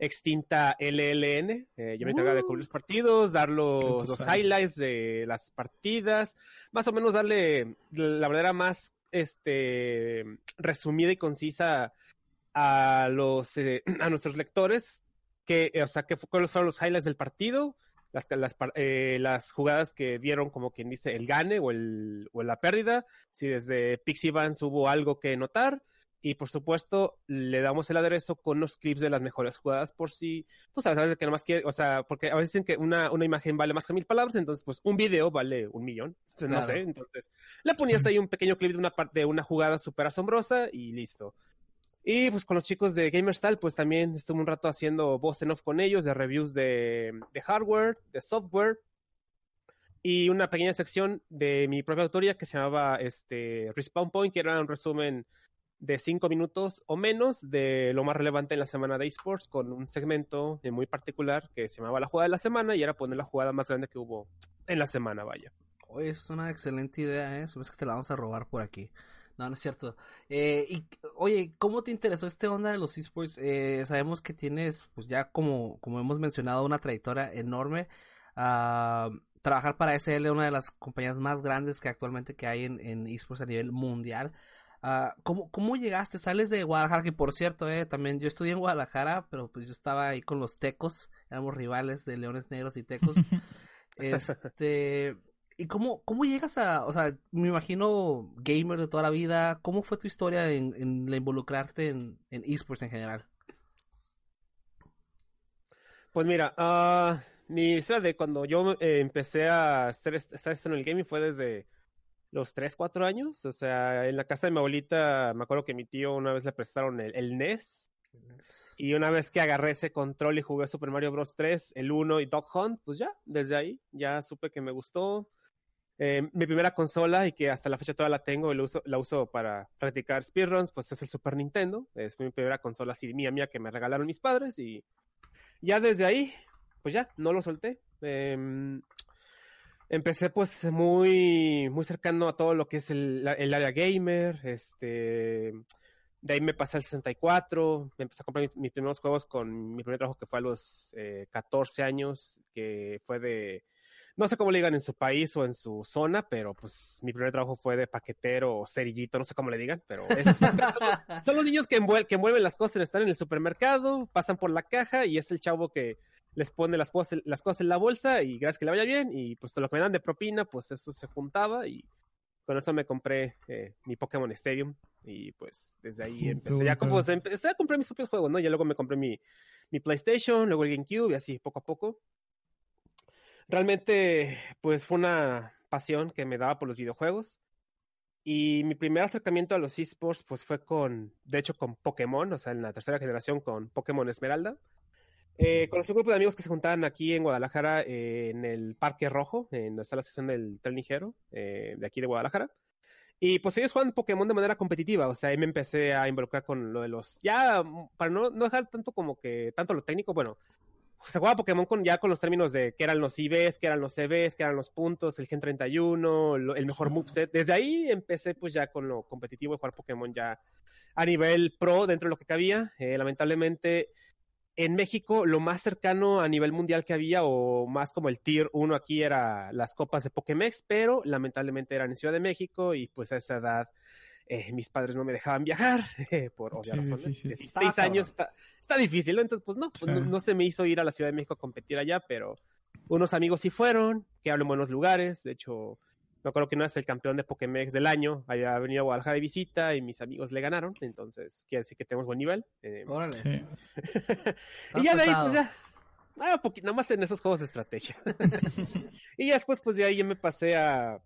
extinta LLN. Eh, yo me encargaba de cubrir los partidos, dar los, los, highlights de las partidas, más o menos darle la manera más este, resumida y concisa a los eh, a nuestros lectores que, o sea, que cuáles fueron los highlights del partido, las, las, eh, las, jugadas que dieron como quien dice el gane o, el, o la pérdida, si desde Pixie Vans hubo algo que notar. Y por supuesto, le damos el aderezo con los clips de las mejores jugadas por si, tú sabes, a veces que nomás quiere, o sea, porque a veces dicen que una, una imagen vale más que mil palabras, entonces pues un video vale un millón, entonces no sé, entonces le ponías ahí un pequeño clip de una, de una jugada súper asombrosa y listo. Y pues con los chicos de GamerStyle, pues también estuve un rato haciendo voz en off con ellos, de reviews de, hardware, de software, y una pequeña sección de mi propia autoría que se llamaba este, Respawn Point, que era un resumen de cinco minutos o menos de lo más relevante en la semana de esports, con un segmento muy particular que se llamaba la jugada de la semana y era poner la jugada más grande que hubo en la semana, vaya. Oye, es una excelente idea, ¿eh? Sabes que te la vamos a robar por aquí. No, no es cierto. Eh, y, oye, ¿cómo te interesó este onda de los esports? Eh, sabemos que tienes, pues ya como, como hemos mencionado, una trayectoria enorme. Uh, trabajar para SL, una de las compañías más grandes que actualmente que hay en, en esports a nivel mundial. Uh, ¿cómo, ¿Cómo llegaste? Sales de Guadalajara, que por cierto, eh, también yo estudié en Guadalajara, pero pues yo estaba ahí con los tecos, éramos rivales de Leones Negros y Tecos. este, ¿Y cómo, cómo llegas a, o sea, me imagino gamer de toda la vida, ¿cómo fue tu historia en, en involucrarte en, en esports en general? Pues mira, uh, mi historia de cuando yo eh, empecé a estar, estar en el gaming fue desde los 3, 4 años. O sea, en la casa de mi abuelita, me acuerdo que mi tío una vez le prestaron el, el NES. Y una vez que agarré ese control y jugué Super Mario Bros. 3, el 1 y Dog Hunt, pues ya, desde ahí ya supe que me gustó. Eh, mi primera consola y que hasta la fecha todavía la tengo y la uso, la uso para practicar speedruns, pues es el Super Nintendo. Es mi primera consola así mía mía que me regalaron mis padres y ya desde ahí, pues ya, no lo solté. Eh, empecé pues muy, muy cercano a todo lo que es el, el área gamer, este... De ahí me pasé al 64, me empecé a comprar mis, mis primeros juegos con mi primer trabajo que fue a los eh, 14 años, que fue de no sé cómo le digan en su país o en su zona, pero pues mi primer trabajo fue de paquetero o cerillito, no sé cómo le digan, pero es, son los niños que, que envuelven las cosas, están en el supermercado, pasan por la caja y es el chavo que les pone las cosas, las cosas en la bolsa y gracias que le vaya bien y pues lo que me dan de propina, pues eso se juntaba y con eso me compré eh, mi Pokémon Stadium y pues desde ahí empecé. ya como empecé a comprar mis propios juegos, ¿no? Ya luego me compré mi, mi PlayStation, luego el GameCube y así poco a poco realmente pues fue una pasión que me daba por los videojuegos. Y mi primer acercamiento a los esports pues fue con, de hecho con Pokémon, o sea, en la tercera generación con Pokémon Esmeralda. Eh, conocí un grupo de amigos que se juntaban aquí en Guadalajara eh, en el Parque Rojo, en la sesión del tren ligero eh, de aquí de Guadalajara. Y pues ellos juegan Pokémon de manera competitiva, o sea, ahí me empecé a involucrar con lo de los, ya, para no, no dejar tanto como que, tanto lo técnico, bueno, se jugaba Pokémon con, ya con los términos de qué eran los IVs, qué eran los CVs, qué eran los puntos, el Gen 31, el mejor moveset. Desde ahí empecé pues ya con lo competitivo de jugar Pokémon ya a nivel pro dentro de lo que cabía. Eh, lamentablemente en México lo más cercano a nivel mundial que había o más como el tier 1 aquí era las copas de Pokémex, pero lamentablemente eran en Ciudad de México y pues a esa edad eh, mis padres no me dejaban viajar por obvias razones. Seis años está, está, difícil, entonces pues no, pues, no, se me hizo ir a la Ciudad de México a competir allá, pero unos amigos sí fueron, que hablo en buenos lugares, de hecho me acuerdo que no es el campeón de Pokémex del año, había venido a Guadalajara de visita y mis amigos le ganaron, entonces quiere decir que tenemos buen nivel. Eh, Órale. y ya de ahí, pues ya, ah, nada más en esos juegos de estrategia. y ya después, pues de ahí ya me pasé a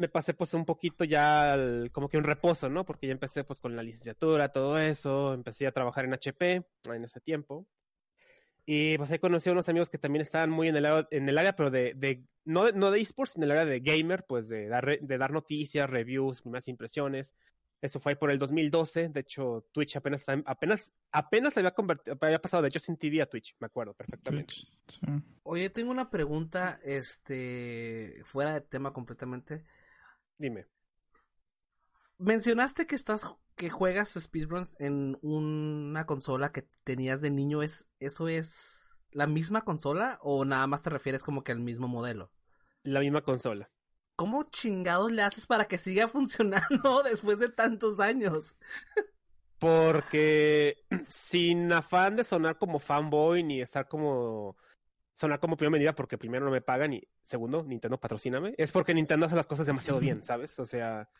me pasé pues un poquito ya como que un reposo, ¿no? Porque ya empecé pues con la licenciatura, todo eso, empecé a trabajar en HP en ese tiempo. Y pues ahí conocí a unos amigos que también estaban muy en el, en el área, pero de, de no, no de esports, sino en el área de gamer, pues de dar, de dar noticias, reviews, primeras impresiones. Eso fue ahí por el 2012. De hecho, Twitch apenas apenas apenas había convertido, había pasado de Justin TV a Twitch, me acuerdo perfectamente. Oye, tengo una pregunta, este, fuera de tema completamente. Dime. Mencionaste que estás que juegas speedruns en una consola que tenías de niño, ¿es eso es la misma consola o nada más te refieres como que al mismo modelo? La misma consola. ¿Cómo chingados le haces para que siga funcionando después de tantos años? Porque sin afán de sonar como fanboy ni estar como sonar como primera medida porque primero no me pagan y segundo, Nintendo patrocíname, es porque Nintendo hace las cosas demasiado bien, ¿sabes? O sea,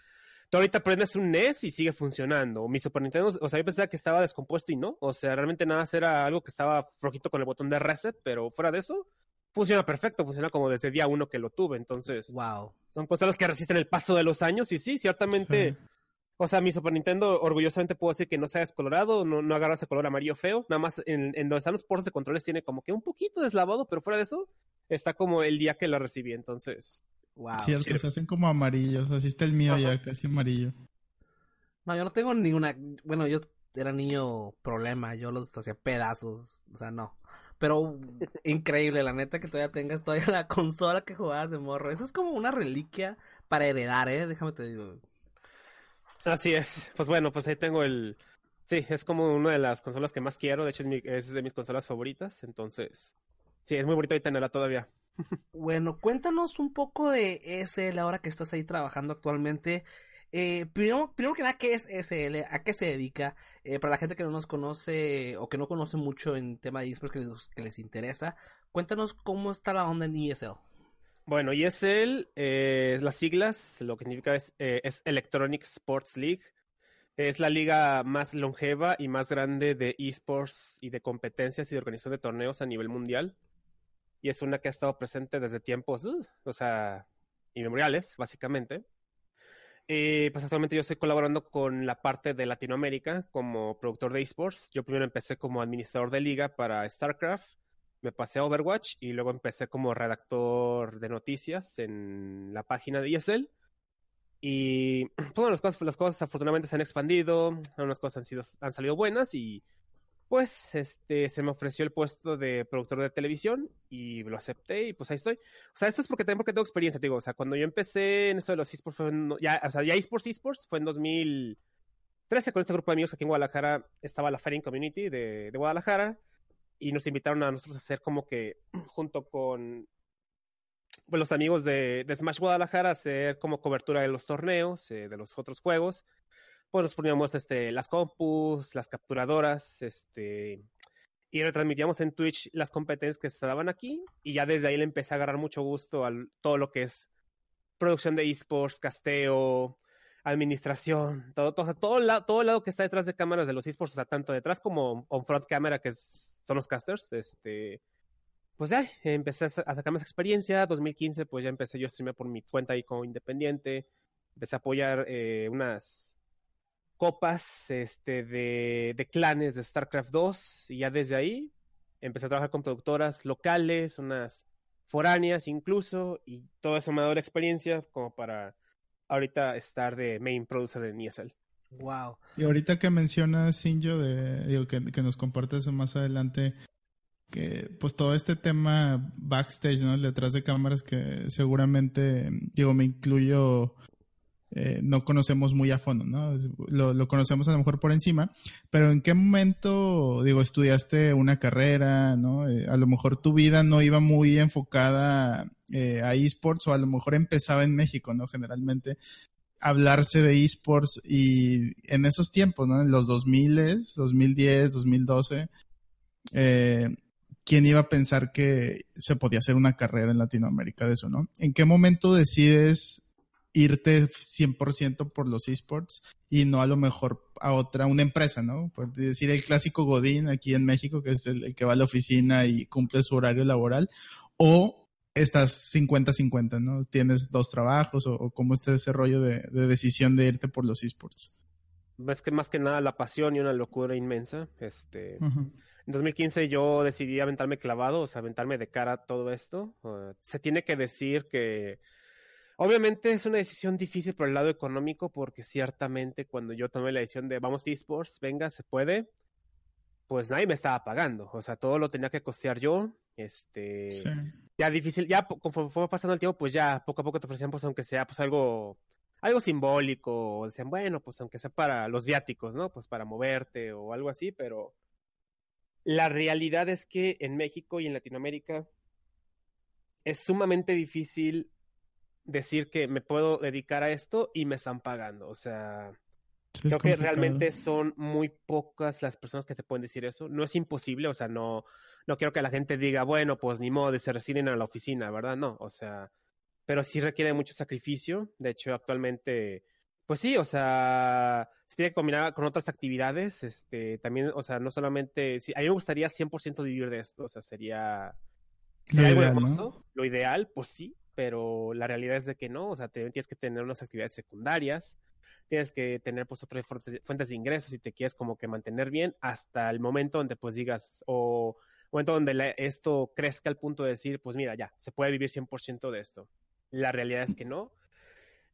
tú ahorita prendes un NES y sigue funcionando. Mi Super Nintendo, o sea, yo pensaba que estaba descompuesto y no. O sea, realmente nada más era algo que estaba flojito con el botón de reset, pero fuera de eso, funciona perfecto, funciona como desde día uno que lo tuve. Entonces, wow. son cosas que resisten el paso de los años y sí, ciertamente. O sea, mi Super Nintendo, orgullosamente puedo decir que no se ha descolorado, no, no agarra ese color amarillo feo. Nada más en, en donde están los poros de controles tiene como que un poquito deslavado, pero fuera de eso, está como el día que la recibí. Entonces, wow. Cierto, se hacen como amarillos. Así está el mío ya, casi amarillo. No, yo no tengo ninguna. Bueno, yo era niño problema, yo los hacía pedazos. O sea, no. Pero increíble, la neta, que todavía tengas todavía la consola que jugabas de morro. Eso es como una reliquia para heredar, ¿eh? Déjame te digo. Así es. Pues bueno, pues ahí tengo el... Sí, es como una de las consolas que más quiero. De hecho, es, de mis consolas favoritas. Entonces, sí, es muy bonito y tenerla todavía. Bueno, cuéntanos un poco de SL ahora que estás ahí trabajando actualmente. Eh, primero, primero que nada, ¿qué es SL? ¿A qué se dedica? Eh, para la gente que no nos conoce o que no conoce mucho en tema de esports que les, que les interesa, cuéntanos cómo está la onda en ESL. Bueno, ESL, eh, las siglas, lo que significa es, eh, es Electronic Sports League. Es la liga más longeva y más grande de esports y de competencias y de organización de torneos a nivel mundial. Y es una que ha estado presente desde tiempos, uh, o sea, inmemoriales, básicamente. Y pues actualmente yo estoy colaborando con la parte de Latinoamérica como productor de esports. Yo primero empecé como administrador de liga para StarCraft me pasé a Overwatch y luego empecé como redactor de noticias en la página de ESL. Y todas las cosas, las cosas afortunadamente se han expandido, algunas cosas han, sido, han salido buenas y pues este se me ofreció el puesto de productor de televisión y lo acepté y pues ahí estoy. O sea, esto es porque también porque tengo experiencia, digo, o sea, cuando yo empecé en esto de los esports fue ya, o sea, ya esports esports fue en 2013 con este grupo de amigos que aquí en Guadalajara estaba la Fairing Community de, de Guadalajara y nos invitaron a nosotros a hacer como que junto con pues, los amigos de, Smash Guadalajara hacer como cobertura de los torneos, eh, de los otros juegos. Pues nos poníamos este, las compus, las capturadoras, este, y retransmitíamos en Twitch las competencias que se daban aquí. Y ya desde ahí le empecé a agarrar mucho gusto a todo lo que es producción de esports, casteo, administración, todo, todo, todo, el, todo el lado que está detrás de cámaras de los esports, o sea, tanto detrás como on front cámara, que son los casters, este, pues ya, empecé a, sacar más experiencia, 2015, pues ya empecé yo a streamear por mi cuenta ahí como independiente, empecé a apoyar eh, unas copas este, de, de clanes de StarCraft 2, y ya desde ahí empecé a trabajar con productoras locales, unas foráneas incluso, y todo eso me ha dado la experiencia como para ahorita estar de main producer de ESL. Wow. Y ahorita que mencionas, Sinjo, de, digo, que, nos compartes más adelante, que pues todo este tema backstage, ¿no? Detrás de cámaras que seguramente, digo, me incluyo, eh, no conocemos muy a fondo, ¿no? Lo, lo, conocemos a lo mejor por encima, pero ¿en qué momento, digo, estudiaste una carrera, ¿no? Eh, a lo mejor tu vida no iba muy enfocada eh, a esports o a lo mejor empezaba en México, ¿no? Generalmente hablarse de esports y en esos tiempos, ¿no? En los 2000, 2010, 2012, eh, ¿quién iba a pensar que se podía hacer una carrera en Latinoamérica de eso, no? ¿En qué momento decides irte 100% por los esports y no a lo mejor a otra, una empresa, ¿no? Por decir el clásico Godín aquí en México, que es el, que va a la oficina y cumple su horario laboral, o estás 50-50, ¿no? Tienes dos trabajos o, cómo está ese rollo de, decisión de irte por los esports. Es que más que nada la pasión y una locura inmensa. Este, En 2015 yo decidí aventarme clavado, o sea, aventarme de cara a todo esto. se tiene que decir que obviamente es una decisión difícil por el lado económico porque ciertamente cuando yo tomé la decisión de vamos a esports, venga, se puede, pues nadie me estaba pagando. O sea, todo lo tenía que costear yo. Este, ya difícil, ya conforme fue pasando el tiempo, pues ya poco a poco te ofrecían, pues aunque sea, pues algo, algo simbólico, o decían, bueno, pues aunque sea para los viáticos, ¿no? Pues para moverte o algo así, pero la realidad es que en México y en Latinoamérica es sumamente difícil decir que me puedo dedicar a esto y me están pagando, o sea, Creo que realmente son muy pocas las personas que te pueden decir eso. No es imposible, o sea, no, no quiero que la gente diga, bueno, pues ni modo de se resignen a la oficina, ¿verdad? No, o sea, pero sí requiere mucho sacrificio. De hecho, actualmente, pues sí, o sea, se tiene que combinar con otras actividades. Este, también, o sea, no solamente, sí, a mí me gustaría 100% vivir de esto, o sea, sería, sería algo hermoso. Lo ideal, pues sí, pero la realidad es de que no, o sea, tienes que tener unas actividades secundarias tienes que tener pues otras fuentes de ingresos y te quieres como que mantener bien hasta el momento donde pues digas o momento donde esto crezca al punto de decir pues mira ya se puede vivir 100% de esto. La realidad es que no.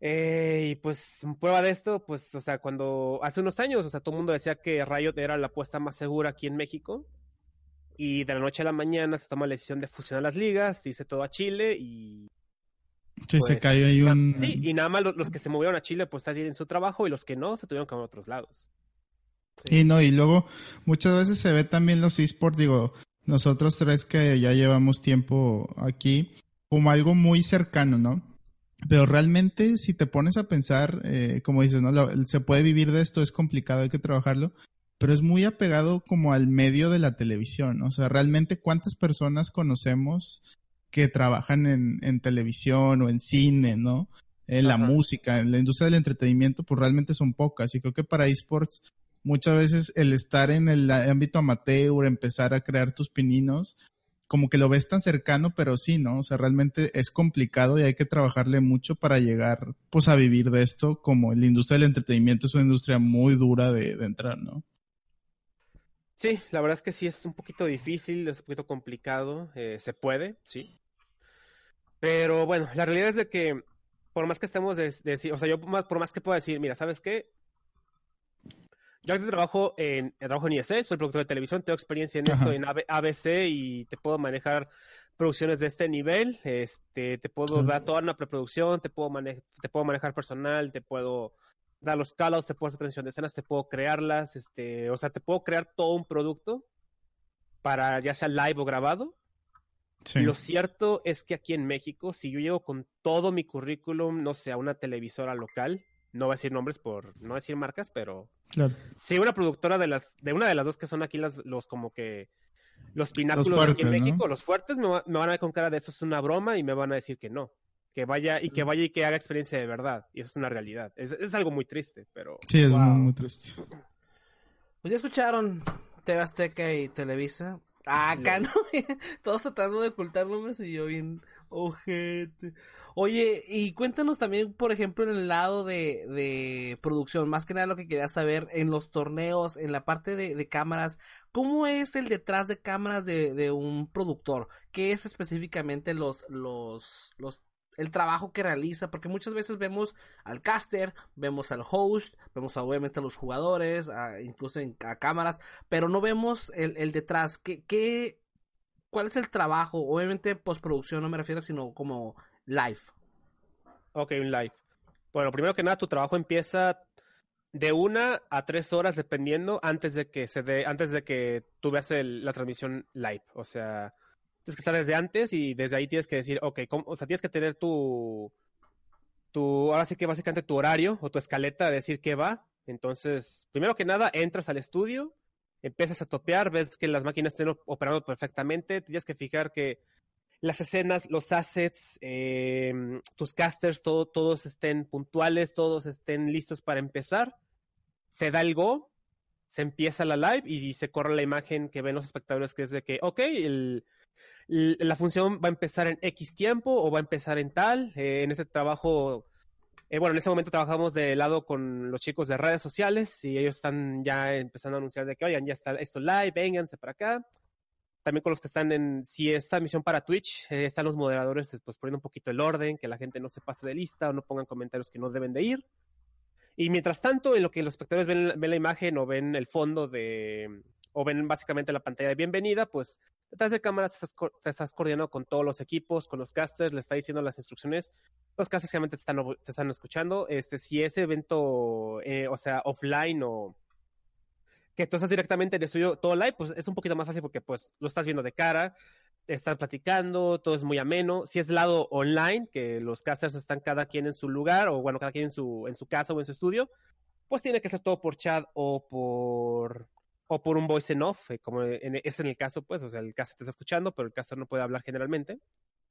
Eh, y pues prueba de esto pues o sea cuando hace unos años o sea todo el mundo decía que Riot era la apuesta más segura aquí en México y de la noche a la mañana se toma la decisión de fusionar las ligas, se dice todo a Chile y Sí, se pues, cayó ahí un... Sí, y nada más los, que se movieron a Chile pues están en su trabajo y los que no se tuvieron que ir a otros lados. Sí. Y no, y luego muchas veces se ve también los esports, digo, nosotros tres que ya llevamos tiempo aquí, como algo muy cercano, ¿no? Pero realmente si te pones a pensar, eh, como dices, ¿no? se puede vivir de esto, es complicado, hay que trabajarlo, pero es muy apegado como al medio de la televisión, ¿no? o sea, realmente cuántas personas conocemos que trabajan en, en televisión o en cine, ¿no? En la música, en la industria del entretenimiento, pues realmente son pocas. Y creo que para esports, muchas veces el estar en el ámbito amateur, empezar a crear tus pininos, como que lo ves tan cercano, pero sí, ¿no? O sea, realmente es complicado y hay que trabajarle mucho para llegar, pues, a vivir de esto, como la industria del entretenimiento es una industria muy dura de, entrar, ¿no? Sí, la verdad es que sí es un poquito difícil, es un poquito complicado, eh, se puede, sí. Pero bueno, la realidad es de que por más que estemos de, o sea, yo por más que pueda decir, mira, ¿sabes qué? Yo trabajo en, trabajo en ISE, soy productor de televisión, tengo experiencia en esto en ABC y te puedo manejar producciones de este nivel, este, te puedo dar toda una preproducción, te puedo, te puedo manejar personal, te puedo dar los callouts, te puedo hacer transición de escenas, te puedo crearlas, este, o sea, te puedo crear todo un producto para ya sea live o grabado. Lo cierto es que aquí en México, si yo llego con todo mi currículum, no sé, a una televisora local, no voy a decir nombres por no decir marcas, pero si una productora de las, de una de las dos que son aquí las, los como que los pináculos aquí en México, los fuertes, me, van a ver con cara de eso es una broma y me van a decir que no. Que vaya y que vaya y que haga experiencia de verdad. Y eso es una realidad. Es, algo muy triste, pero. Sí, es muy, triste. Pues ya escucharon TV Azteca y Televisa. Ah, acá no, todos tratando de ocultar nombres y yo bien ojete. Oye, y cuéntanos también, por ejemplo, en el lado de, de producción, más que nada lo que quería saber, en los torneos, en la parte de, de cámaras, ¿cómo es el detrás de cámaras de, de un productor? ¿Qué es específicamente los, los, los el trabajo que realiza, porque muchas veces vemos al caster, vemos al host, vemos obviamente a los jugadores, incluso en, a cámaras, pero no vemos el, el detrás. ¿Qué, ¿Qué, cuál es el trabajo? Obviamente postproducción no me refiero, sino como live. Ok, un live. Bueno, primero que nada, tu trabajo empieza de una a tres horas, dependiendo, antes de que se dé, antes de que tú veas la transmisión live. O sea, tienes que estar desde antes y desde ahí tienes que decir, ok, o sea, tienes que tener tu, tu, ahora sí que básicamente tu horario o tu escaleta de decir qué va. Entonces, primero que nada, entras al estudio, empiezas a topear, ves que las máquinas estén operando perfectamente, tienes que fijar que las escenas, los assets, em, tus casters, todo, todos estén puntuales, todos estén listos para empezar. Se da el go, se empieza la live y se corre la imagen que ven los espectadores que es de que, ok, la función va a empezar en X tiempo o va a empezar en tal. Eh, en ese trabajo, eh, bueno, en ese momento trabajamos de lado con los chicos de redes sociales y ellos están ya empezando a anunciar de que, oigan, ya está esto live, vénganse para acá también con los que están en, si esta emisión para Twitch, eh, están los moderadores pues poniendo un poquito el orden, que la gente no se pase de lista o no pongan comentarios que no deben de ir. Y mientras tanto, en lo que los espectadores ven, ven la imagen o ven el fondo de, o ven básicamente la pantalla de bienvenida, pues detrás de cámara te estás, coordinando con todos los equipos, con los casters, le está diciendo las instrucciones. Los casters realmente te están, te están escuchando. Este, si ese evento, eh, o sea, offline o que tú estás directamente en el estudio todo live, pues es un poquito más fácil porque pues lo estás viendo de cara, estás platicando, todo es muy ameno. Si es lado online, que los casters están cada quien en su lugar, o bueno, cada quien en su, en su casa o en su estudio, pues tiene que ser todo por chat o por o por un voice en off, eh, como es en el caso, pues, o sea, el caster te está escuchando, pero el caster no puede hablar generalmente.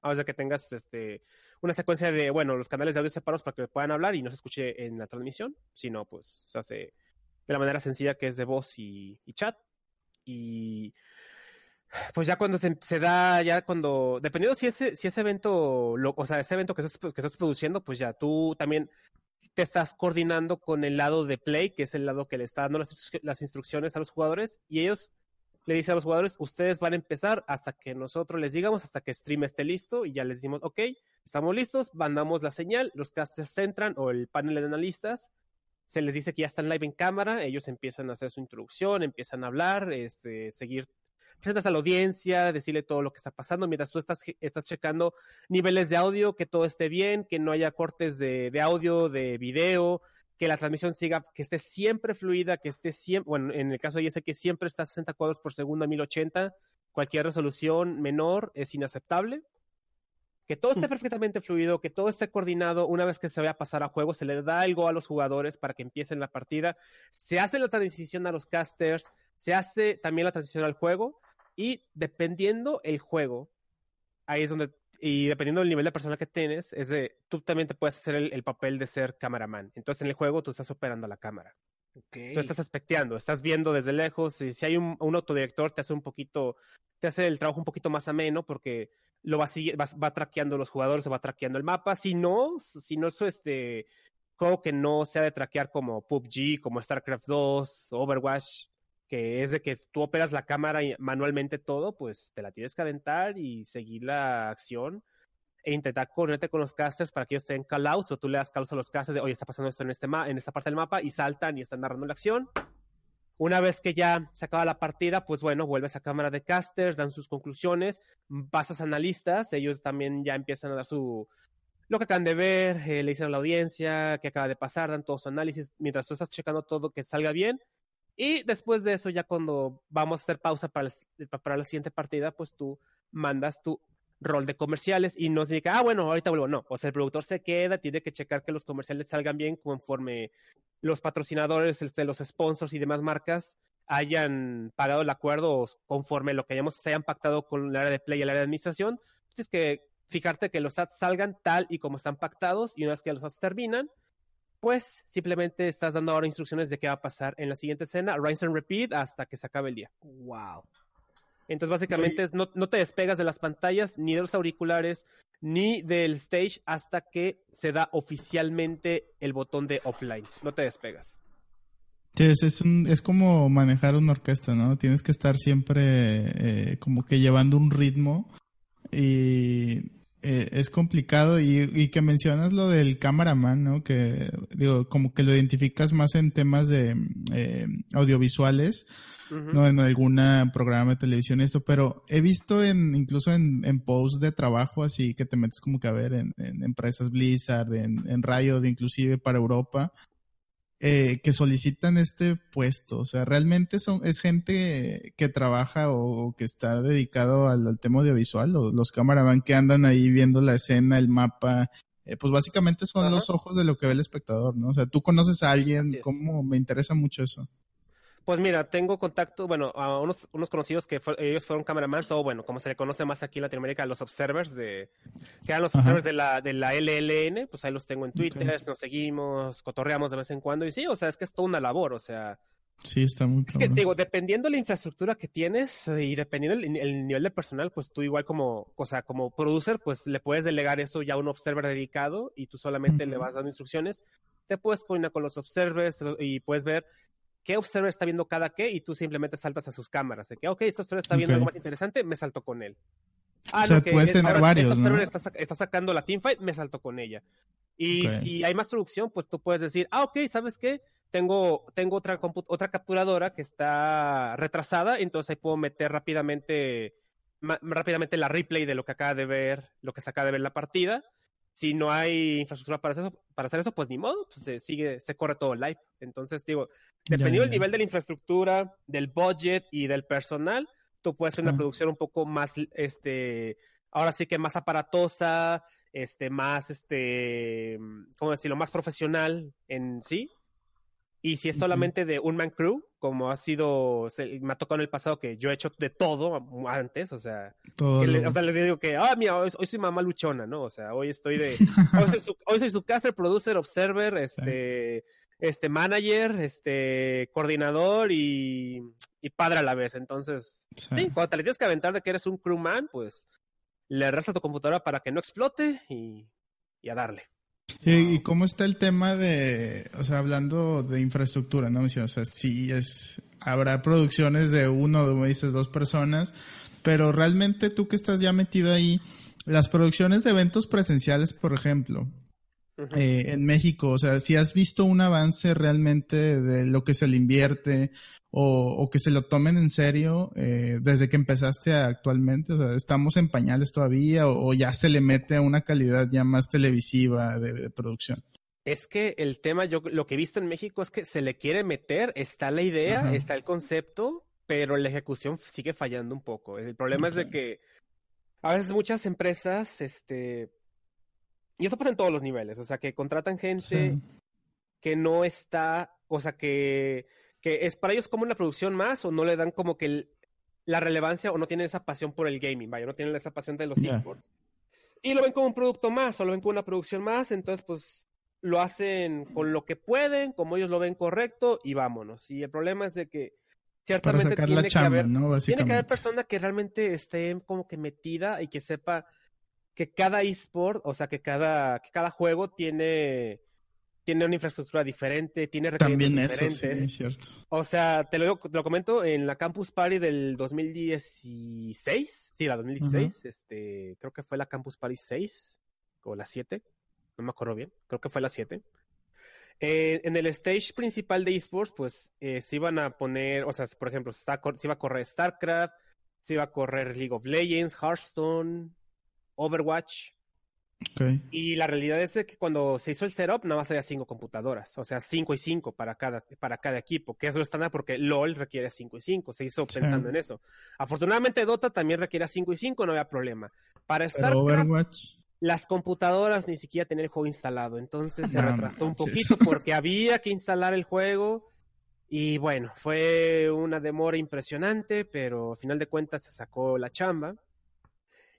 A menos que tengas este, una secuencia de, bueno, los canales de audio separados para que puedan hablar y no se escuche en la transmisión. Si no, pues se hace de la manera sencilla que es de voz y, chat. Y pues ya cuando se, da, ya cuando, dependiendo si ese, si ese evento, o sea, ese evento que estás, que estás produciendo, pues ya tú también te estás coordinando con el lado de play, que es el lado que le está dando las, las instrucciones a los jugadores, y ellos le dicen a los jugadores, ustedes van a empezar hasta que nosotros les digamos, hasta que stream esté listo, y ya les decimos, ok, estamos listos, mandamos la señal, los casters entran, o el panel de analistas, se les dice que ya están live en cámara, ellos empiezan a hacer su introducción, empiezan a hablar, este, seguir, presentas a la audiencia, decirle todo lo que está pasando, mientras tú estás, estás checando niveles de audio, que todo esté bien, que no haya cortes de, de audio, de video, que la transmisión siga, que esté siempre fluida, que esté siempre, bueno, en el caso de ese que siempre está a 60 cuadros por segundo a 1080, cualquier resolución menor es inaceptable que todo esté mm. perfectamente fluido, que todo esté coordinado. Una vez que se vaya a pasar a juego, se le da algo a los jugadores para que empiecen la partida. Se hace la transición a los casters, se hace también la transición al juego. Y dependiendo el juego, ahí es donde, y dependiendo del nivel de persona que tienes, es de, tú también te puedes hacer el, papel de ser cameraman. Entonces en el juego tú estás operando la cámara. Tú estás aspecteando, estás viendo desde lejos. Y si hay un, un autodirector, te hace un poquito, te hace el trabajo un poquito más ameno porque lo va, va, va traqueando los jugadores, va traqueando el mapa. Si no, si no es este juego que no sea de traquear como PUBG, como StarCraft 2, Overwatch, que es de que tú operas la cámara manualmente todo, pues te la tienes que aventar y seguir la acción e intentar coordinarte con los casters para que ellos tengan callouts o tú le das callouts a los casters de, oye, está pasando esto en, este en esta parte del mapa y saltan y están narrando la acción una vez que ya se acaba la partida, pues bueno, vuelves a cámara de casters, dan sus conclusiones, pasas a analistas, ellos también ya empiezan a dar su lo que acaban de ver, eh, le dicen a la audiencia qué acaba de pasar, dan todo su análisis, mientras tú estás checando todo que salga bien. Y después de eso, ya cuando vamos a hacer pausa para, para la siguiente partida, pues tú mandas tu rol de comerciales y no significa, ah, bueno, ahorita vuelvo. No, o sea, el productor se queda, tiene que checar que los comerciales salgan bien conforme los patrocinadores, este, los sponsors y demás marcas hayan pagado el acuerdo conforme lo que hayamos, se hayan pactado con el área de play y el área de administración. Tienes que fijarte que los ads salgan tal y como están pactados y una vez que los ads terminan, pues simplemente estás dando ahora instrucciones de qué va a pasar en la siguiente escena, rinse and repeat hasta que se acabe el día. Wow. Entonces, básicamente, no, no, te despegas de las pantallas, ni de los auriculares, ni del stage hasta que se da oficialmente el botón de offline. No te despegas. Sí, es, es, un, es como manejar una orquesta, ¿no? Tienes que estar siempre eh, como que llevando un ritmo y eh, es complicado y, y, que mencionas lo del cameraman, ¿no? Que digo, como que lo identificas más en temas de eh, audiovisuales, no en algún programa de televisión esto, pero he visto en incluso en, en posts de trabajo así que te metes como que a ver en, en empresas Blizzard, en, en Riot, inclusive para Europa, eh, que solicitan este puesto. O sea, realmente son, es gente que trabaja o, que está dedicado al, tema audiovisual, o los camaraman que andan ahí viendo la escena, el mapa. Eh, pues básicamente son los ojos de lo que ve el espectador, ¿no? O sea, tú conoces a alguien, ¿cómo me interesa mucho eso? Pues mira, tengo contacto, bueno, a unos, unos conocidos que ellos fueron cameramans, o bueno, como se le conoce más aquí en Latinoamérica, los observers de, que eran los observers de la, de la LLN, pues ahí los tengo en Twitter, nos seguimos, cotorreamos de vez en cuando, y sí, o sea, es que es toda una labor, o sea. Sí, está muy Es que digo, dependiendo de la infraestructura que tienes y dependiendo el, nivel de personal, pues tú igual como, o sea, como producer, pues le puedes delegar eso ya a un observer dedicado y tú solamente le vas dando instrucciones. Te puedes coordinar con los observers y puedes ver qué observer está viendo cada qué y tú simplemente saltas a sus cámaras. De que, ok, este observer está viendo algo más interesante, me salto con él. Ah, o sea, puedes tener varios, este ¿no? Está, está, sacando la teamfight, me salto con ella. Y si hay más producción, pues tú puedes decir, ah, ok, ¿sabes qué? Tengo, tengo otra, otra capturadora que está retrasada, entonces ahí puedo meter rápidamente, rápidamente la replay de lo que acaba de ver, lo que se acaba de ver la partida si no hay infraestructura para, eso, para hacer eso, pues ni modo, pues se sigue, se corre todo live. Entonces, digo, dependiendo del nivel de la infraestructura, del budget y del personal, tú puedes hacer una producción un poco más, este, ahora sí que más aparatosa, este, más, este, ¿cómo decirlo? Más profesional en sí. Y si es solamente de un man crew, como ha sido, me ha tocado en el pasado que yo he hecho de todo antes, o sea, o sea les digo que, ah, mira, hoy, soy mamá luchona, ¿no? O sea, hoy estoy de, hoy soy su, hoy soy su caster, producer, observer, este, este manager, este coordinador y, y, padre a la vez. Entonces, sí. cuando te le tienes que aventar de que eres un crewman, pues le rezas a tu computadora para que no explote y, y a darle. ¿Y cómo está el tema de, o sea, hablando de infraestructura, ¿no? O sea, sí es, habrá producciones de uno, como dices, dos personas, pero realmente tú que estás ya metido ahí, las producciones de eventos presenciales, por ejemplo, eh, en México, o sea, si has visto un avance realmente de lo que se le invierte o, que se lo tomen en serio eh, desde que empezaste actualmente? O sea, ¿estamos en pañales todavía o, ya se le mete a una calidad ya más televisiva de, producción? Es que el tema, yo lo que he visto en México es que se le quiere meter, está la idea, está el concepto, pero la ejecución sigue fallando un poco. El problema es de que a veces muchas empresas, este, y eso pasa en todos los niveles, o sea, que contratan gente que no está, o sea, que que es para ellos como una producción más o no le dan como que la relevancia o no tienen esa pasión por el gaming, vaya, no tienen esa pasión de los esports. Y lo ven como un producto más o lo ven como una producción más, entonces pues lo hacen con lo que pueden, como ellos lo ven correcto y vámonos. Y el problema es de que ciertamente tiene, que haber, tiene que haber persona que realmente esté como que metida y que sepa que cada esport, o sea, que cada, que cada juego tiene tiene una infraestructura diferente, tiene requerimientos También eso, diferentes. Sí, es cierto. O sea, te lo, te lo comento, en la Campus Party del 2016, sí, la 2016, este, creo que fue la Campus Party 6 o la 7, no me acuerdo bien, creo que fue la 7. Eh, en el stage principal de esports, pues eh, se iban a poner, o sea, por ejemplo, se, se iba a correr StarCraft, se iba a correr League of Legends, Hearthstone, Overwatch, y la realidad es que cuando se hizo el setup, nada más había cinco computadoras, o sea, cinco y cinco para cada, para cada equipo, que es lo estándar porque LOL requiere cinco y cinco, se hizo pensando en eso. Afortunadamente Dota también requiere cinco y cinco, no había problema. Para StarCraft, las computadoras ni siquiera tenían el juego instalado, entonces se retrasó un poquito porque había que instalar el juego. Y bueno, fue una demora impresionante, pero al final de cuentas se sacó la chamba.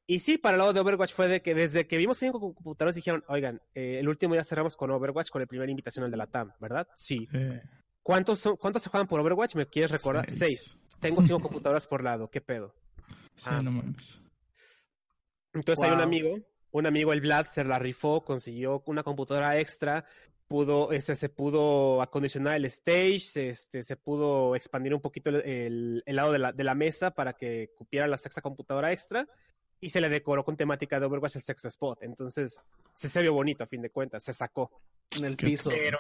Y sí, para el lado de Overwatch fue de que desde que vimos cinco computadores dijeron, oigan, eh, el último ya cerramos con Overwatch con el primer invitacional de la TAM, ¿verdad? Sí. ¿Cuántos, son, ¿Cuántos se juegan por Overwatch? ¿Me quieres recordar? Seis. Tengo cinco computadoras por lado, ¿qué pedo? Sí, ah. no mames. Entonces hay un amigo, un amigo, el Vlad, se la rifó, consiguió una computadora extra, pudo, este, se pudo acondicionar el stage, este, se pudo expandir un poquito el, lado de la, de la, mesa para que cupiera la sexta computadora extra y se le decoró con temática de Overwatch el sexo spot. Entonces, se, vio bonito a fin de cuentas, se sacó. En el piso. Pero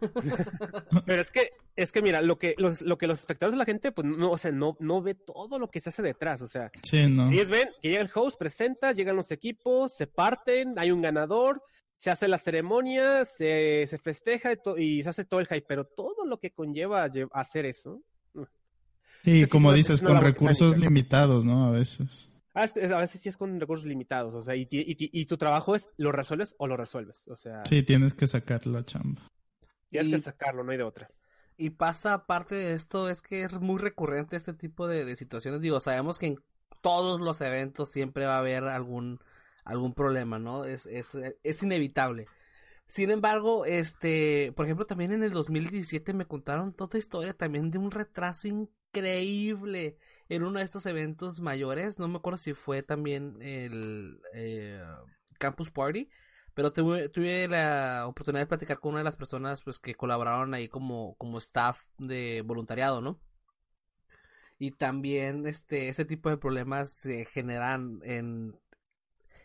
Pero es que, es que mira, lo que los, lo que los espectadores de la gente, pues no, o sea, no, no ve todo lo que se hace detrás. O sea, sí, no. ellos ven que llega el host, presenta, llegan los equipos, se parten, hay un ganador, se hace la ceremonia, se, se festeja y, se hace todo el hype, pero todo lo que conlleva a hacer eso. Sí, como dices, con recursos limitados, ¿no? A veces. Ah, a veces sí es con recursos limitados, o sea, y, y, y, tu trabajo es, ¿lo resuelves o lo resuelves? O sea... Sí, tienes que sacar la chamba. Tienes que sacarlo, no hay de otra. Y pasa aparte de esto, es que es muy recurrente este tipo de, situaciones. Digo, sabemos que en todos los eventos siempre va a haber algún, algún problema, ¿no? Es, es, es inevitable. Sin embargo, este, por ejemplo, también en el 2017 me contaron toda historia también de un retraso increíble en uno de estos eventos mayores. No me acuerdo si fue también el eh, Campus Party pero tuve, la oportunidad de platicar con una de las personas pues que colaboraron ahí como, como staff de voluntariado, ¿no? Y también este, este tipo de problemas se generan en,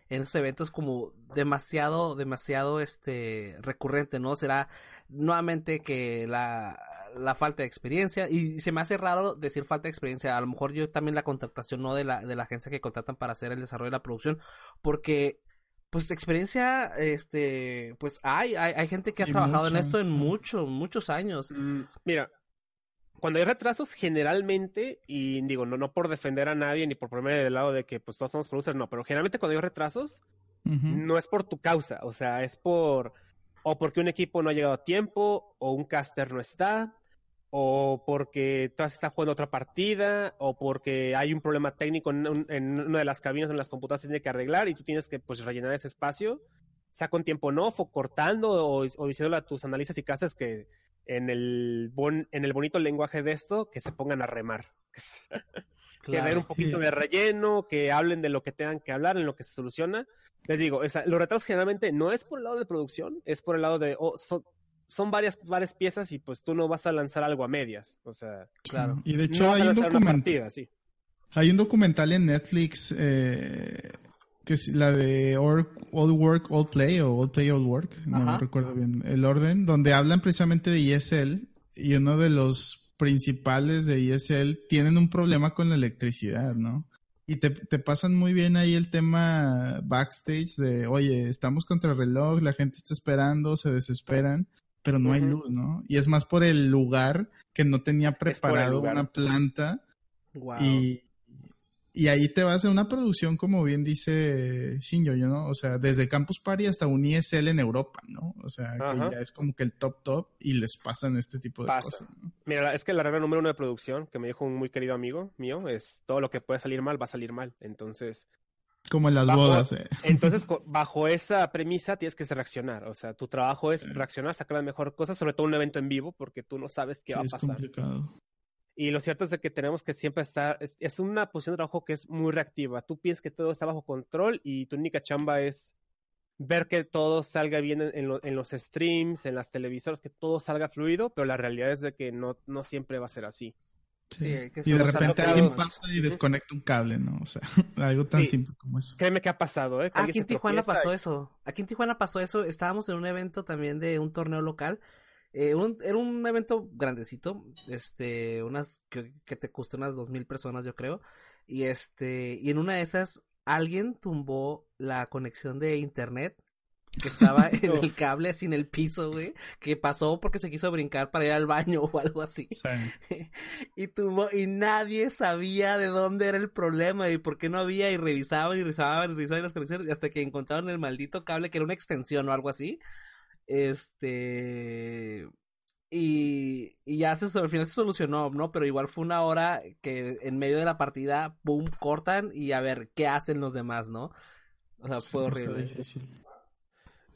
en esos eventos como demasiado, demasiado este recurrente, ¿no? Será nuevamente que la, la falta de experiencia. Y se me hace raro decir falta de experiencia. A lo mejor yo también la contratación no de la de la agencia que contratan para hacer el desarrollo de la producción. Porque pues experiencia, este, pues hay, hay, hay gente que ha trabajado en esto en muchos, muchos años. Mm, mira, cuando hay retrasos, generalmente, y digo, no, no por defender a nadie ni por ponerme del lado de que pues todos somos producers, no, pero generalmente cuando hay retrasos, no es por tu causa, o sea, es por, o porque un equipo no ha llegado a tiempo, o un caster no está, o porque tú estás jugando otra partida, o porque hay un problema técnico en, una de las cabinas en las computadoras que tiene que arreglar y tú tienes que pues rellenar ese espacio, sea con tiempo no, o cortando, o, o diciéndole a tus analistas y casas que en el, en el bonito lenguaje de esto, que se pongan a remar. que den un poquito de relleno, que hablen de lo que tengan que hablar, en lo que se soluciona. Les digo, los retrasos generalmente no es por el lado de producción, es por el lado de, oh, son varias, varias piezas y pues tú no vas a lanzar algo a medias. O sea, claro. Y de hecho hay un documental. Hay un documental en Netflix eh, que es la de All, Work, All Play o All Play, All Work, no recuerdo bien el orden, donde hablan precisamente de ESL y uno de los principales de ESL tienen un problema con la electricidad, ¿no? Y te, te, pasan muy bien ahí el tema backstage de, oye, estamos contra el reloj, la gente está esperando, se desesperan pero no hay luz, ¿no? Y es más por el lugar que no tenía preparado una planta. Y, y ahí te vas a una producción, como bien dice Shinjo, ¿no? O sea, desde Campus Party hasta un ESL en Europa, ¿no? O sea, que ya es como que el top top y les pasan este tipo de cosas. Mira, es que la regla número uno de producción, que me dijo un muy querido amigo mío, es todo lo que puede salir mal va a salir mal. Entonces, como en las bodas. Eh. Entonces, bajo esa premisa tienes que reaccionar. O sea, tu trabajo es reaccionar, sacar las mejores cosas, sobre todo un evento en vivo, porque tú no sabes qué va a pasar. Es complicado. Y lo cierto es de que tenemos que siempre estar, es, una posición de trabajo que es muy reactiva. Tú piensas que todo está bajo control y tu única chamba es ver que todo salga bien en, en los streams, en las televisoras, que todo salga fluido, pero la realidad es de que no, no siempre va a ser así y de repente alguien pasa y desconecta un cable, ¿no? O sea, algo tan simple como eso. Créeme que ha pasado, ¿eh? Aquí en Tijuana pasó eso. Aquí en Tijuana pasó eso. Estábamos en un evento también de un torneo local. Eh, era un evento grandecito, este, unas, que, que te costó unas dos mil personas, yo creo. Y este, y en una de esas, alguien tumbó la conexión de internet que estaba en el cable sin el piso, güey, que pasó porque se quiso brincar para ir al baño o algo así. y tuvo, y nadie sabía de dónde era el problema y por qué no había, y revisaban y revisaban y revisaban las conexiones hasta que encontraron el maldito cable que era una extensión o algo así. Este y, y ya se, al final se solucionó, ¿no? Pero igual fue una hora que en medio de la partida, boom, cortan y a ver qué hacen los demás, ¿no? O sea, fue horrible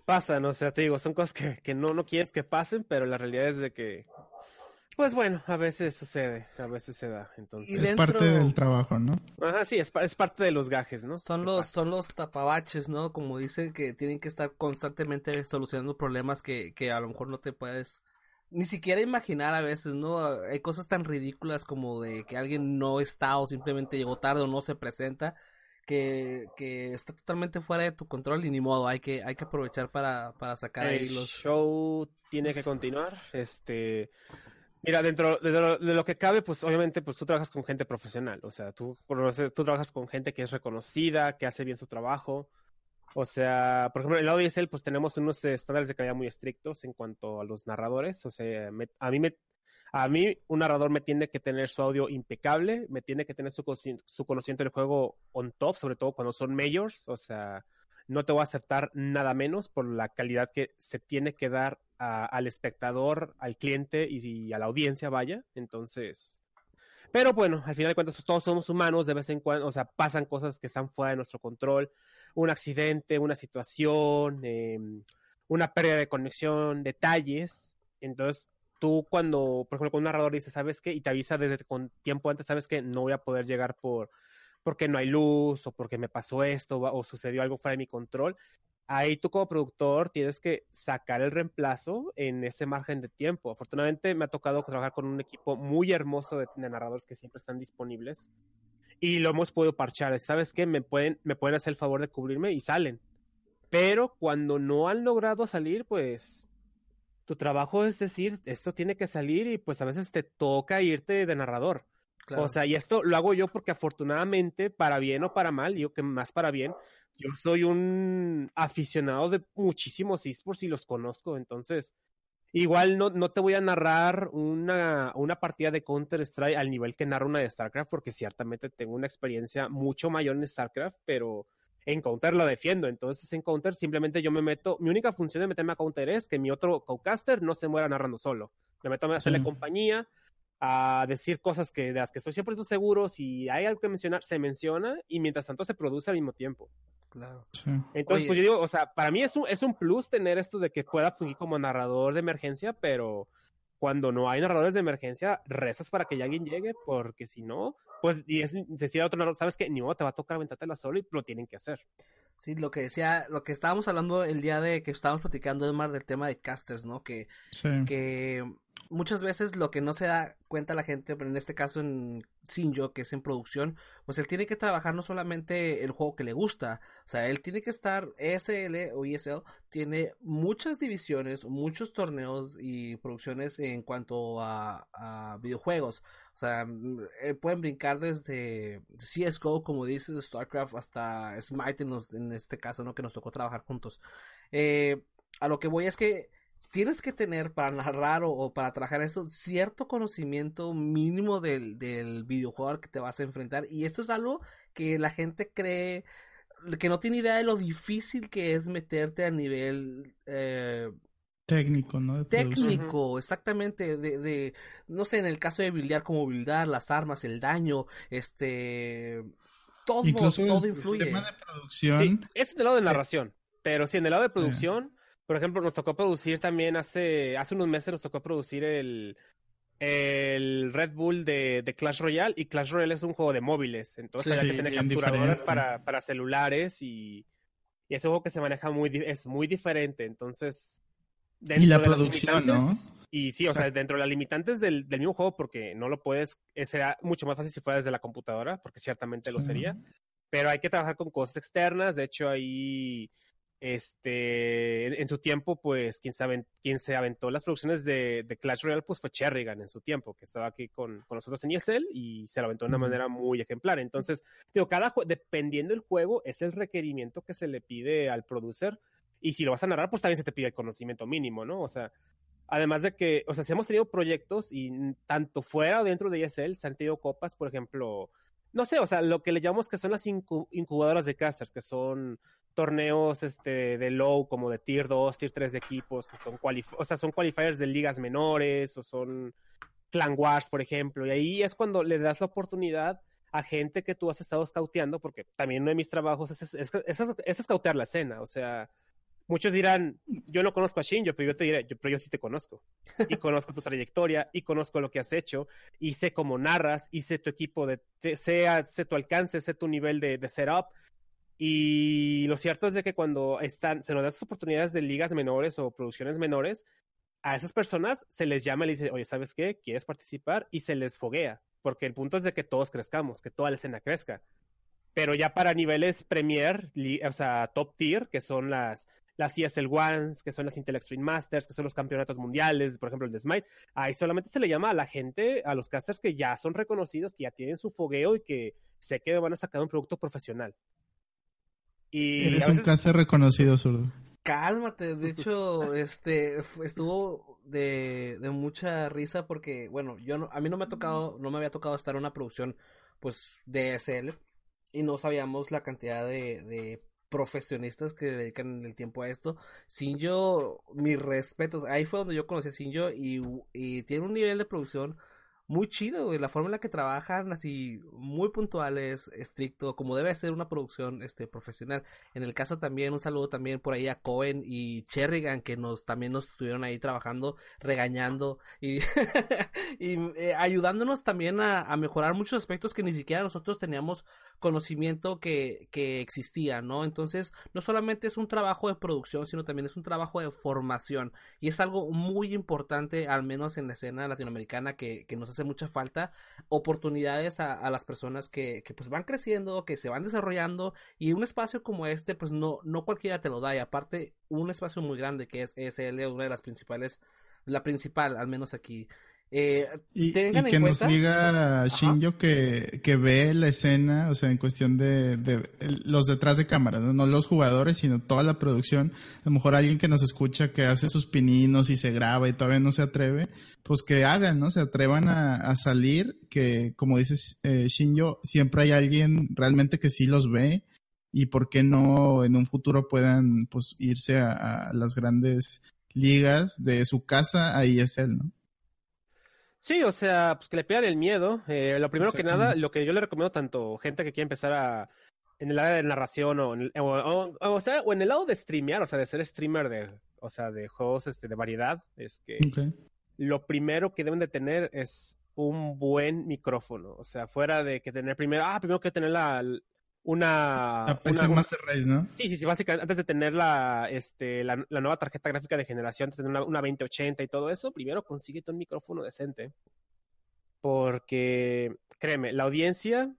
pasan, o sea, te digo, son cosas que, que no, no quieres que pasen, pero la realidad es de que, pues bueno, a veces sucede, a veces se da, entonces. Es parte del trabajo, ¿no? Ajá, sí, es, es parte de los gajes, ¿no? Son los, son los tapabaches, ¿no? Como dicen que tienen que estar constantemente solucionando problemas que, que a lo mejor no te puedes ni siquiera imaginar a veces, ¿no? Hay cosas tan ridículas como de que alguien no está o simplemente llegó tarde o no se presenta que, que está totalmente fuera de tu control y ni modo, hay que, hay que aprovechar para, para sacar el ahí los... show tiene que continuar. Este, mira, dentro de lo, de lo, que cabe, pues obviamente, pues tú trabajas con gente profesional, o sea, tú, tú trabajas con gente que es reconocida, que hace bien su trabajo. O sea, por ejemplo, en la ODSL pues tenemos unos estándares de calidad muy estrictos en cuanto a los narradores. O sea, me, a mí me, a mí, un narrador me tiene que tener su audio impecable, me tiene que tener su, conocimiento del juego on top, sobre todo cuando son majors. O sea, no te voy a aceptar nada menos por la calidad que se tiene que dar a, al espectador, al cliente y, a la audiencia, vaya. Entonces. Pero bueno, al final de cuentas, pues, todos somos humanos, de vez en cuando, o sea, pasan cosas que están fuera de nuestro control. Un accidente, una situación, eh, una pérdida de conexión, detalles. Entonces, tú cuando, por ejemplo, con un narrador dice, ¿sabes qué? Y te avisa desde con tiempo antes, ¿sabes qué? No voy a poder llegar por porque no hay luz o porque me pasó esto o sucedió algo fuera de mi control. Ahí tú como productor tienes que sacar el reemplazo en ese margen de tiempo. Afortunadamente me ha tocado trabajar con un equipo muy hermoso de, de narradores que siempre están disponibles y lo hemos podido parchar. ¿Sabes qué? Me pueden, me pueden hacer el favor de cubrirme y salen. Pero cuando no han logrado salir, pues tu trabajo es decir, esto tiene que salir y pues a veces te toca irte de narrador. Claro. O sea, y esto lo hago yo porque afortunadamente, para bien o para mal, digo que más para bien, yo soy un aficionado de muchísimos esports y los conozco, entonces igual no, no te voy a narrar una, una partida de Counter-Strike al nivel que narro una de StarCraft, porque ciertamente tengo una experiencia mucho mayor en StarCraft, pero en Counter lo defiendo. Entonces, en Counter simplemente yo me meto. Mi única función de meterme a Counter es que mi otro co-caster no se muera narrando solo. Me meto a hacerle sí. compañía, a decir cosas que, de las que estoy siempre seguro. Si hay algo que mencionar, se menciona y mientras tanto se produce al mismo tiempo. Claro. Sí. Entonces, Oye. pues yo digo, o sea, para mí es un, es un plus tener esto de que pueda fungir como narrador de emergencia, pero cuando no hay narradores de emergencia, rezas para que alguien llegue, porque si no, pues, y es decir a otro narrador, sabes que ni modo te va a tocar aventártela solo y lo tienen que hacer. Sí, lo que decía, lo que estábamos hablando el día de que estábamos platicando, Edmar, del tema de casters, ¿no? Que, Sí. que muchas veces lo que no se da cuenta la gente, pero en este caso en Sinjo, que es en producción, pues él tiene que trabajar no solamente el juego que le gusta, o sea, él tiene que estar, ESL o ESL tiene muchas divisiones, muchos torneos y producciones en cuanto a, a videojuegos. O sea, mm, eh, pueden brincar desde CSGO, como dices, StarCraft, hasta Smite en, los- en este caso, ¿no? Que nos tocó trabajar juntos. Eh, a lo que voy es que tienes que tener para narrar o, para trabajar esto cierto conocimiento mínimo del, del videojuego al que te vas a enfrentar. Y esto es algo que la gente cree que no tiene idea de lo difícil que es meterte a nivel eh, Técnico, ¿no? De producción. técnico, exactamente, de, de, no sé, en el caso de buildear, como buildar, las armas, el daño, este, todo, Incluso todo el influye. tema de producción. Sí, es del lado de narración, pero sí, en el lado de producción, por ejemplo, nos tocó producir también hace, hace unos meses nos tocó producir el, el Red Bull de, de Clash Royale y Clash Royale es un juego de móviles, entonces Sí, había que tener capturadoras para, para celulares y, y es un juego que se maneja muy, di- es muy diferente, entonces... Y la dentro de producción, ¿no? Y sí, o sea, Exacto. dentro de las limitantes del, del mismo juego, porque no lo puedes, eh, será mucho más fácil si fuera desde la computadora, porque ciertamente lo Sí. sería pero hay que trabajar con cosas externas. De hecho, ahí, este, en, en su tiempo, pues, quien se, aven- quien se aventó las producciones de, de Clash Royale, pues fue Cherrigan en su tiempo, que estaba aquí con, con nosotros en ESL y se lo aventó de una manera muy ejemplar. Entonces, digo, cada dependiendo del juego, es el requerimiento que se le pide al producer. Y si lo vas a narrar, pues también se te pide el conocimiento mínimo, ¿no? O sea, Además de que, o sea, si hemos tenido proyectos y tanto fuera o dentro de ESL se han tenido copas, por ejemplo, no sé, o sea, lo que le llamamos que son las incu- incubadoras de casters, que son torneos este, de low, como de tier 2, tier 3 de equipos, que son, o sea, son qualifiers de ligas menores o son clan wars, por ejemplo, y ahí es cuando le das la oportunidad a gente que tú has estado scouteando, porque también uno de mis trabajos es, es, es, es scoutear la escena, o sea, muchos dirán, yo no conozco a Shinjo, pero yo te diré, yo, pero yo sí te conozco. Y conozco tu trayectoria, y conozco lo que has hecho, y sé cómo narras, y sé tu equipo, de, te- sé, sé tu alcance, sé tu nivel de, de setup. Y lo cierto es de que cuando están, se nos dan esas oportunidades de ligas menores o producciones menores, a esas personas se les llama y les dice, oye, ¿sabes qué? ¿Quieres participar? Y se les foguea, porque el punto es de que todos crezcamos, que toda la escena crezca. pero ya para niveles Premier, o sea, top tier, que son las, las ESL Ones, que son las Intel Extreme Masters, que son los campeonatos mundiales, por ejemplo el de Smite, ahí solamente se le llama a la gente, a los casters que ya son reconocidos, que ya tienen su fogueo y que sé que van a sacar un producto profesional. Y Eres un caster reconocido, zurdo. Cálmate, de hecho, este estuvo de, de, mucha risa porque, bueno, yo no, a mí no me ha tocado, no me había tocado estar en una producción, pues, de SL y no sabíamos la cantidad de, de profesionistas que dedican el tiempo a esto. Sinjo, mis respetos, ahí fue donde yo conocí a Sinjo y, y tiene un nivel de producción muy chido. La forma en la que trabajan, así, muy puntuales, estricto, como debe ser una producción este, profesional. En el caso también, un saludo también por ahí a Cohen y Cherrigan, que nos también nos estuvieron ahí trabajando, regañando y, eh, ayudándonos también a, mejorar muchos aspectos que ni siquiera nosotros teníamos conocimiento que, que existía, ¿no? Entonces, no solamente es un trabajo de producción, sino también es un trabajo de formación. Y es algo muy importante, al menos en la escena latinoamericana, que, que nos hace mucha falta oportunidades a, las personas que, que, pues van creciendo, que se van desarrollando y un espacio como este pues no, no cualquiera te lo da y aparte un espacio muy grande que es ESL, una de las principales, la principal al menos aquí eh, y, que nos diga Shinjo que, que, ve la escena, o sea, en cuestión de, de los detrás de cámara, ¿no? los jugadores, sino toda la producción. A lo mejor alguien que nos escucha que hace sus pininos y se graba y todavía no se atreve, pues que hagan, ¿no? Se atrevan a, salir, que como dices eh, Shinjo, siempre hay alguien realmente que sí los ve y por qué no en un futuro puedan pues irse a, a las grandes ligas de su casa a ESL, ¿no? Sí, o sea, pues que le pierdan el miedo. Eh, lo primero que nada, lo que yo le recomiendo tanto gente que quiere empezar a en el área de narración o, en, o, sea, o en el lado de streamear, o sea, de ser streamer de, o sea, de juegos este, de variedad, es que lo primero que deben de tener es un buen micrófono. O sea, fuera de que tener primero, ah, primero que tener la, una... La PC Master Race, ¿no? Sí, sí, sí, básicamente antes de tener la, este, la, nueva tarjeta gráfica de generación, antes de tener una, 2080 y todo eso, primero consíguete un micrófono decente. Porque, créeme, la audiencia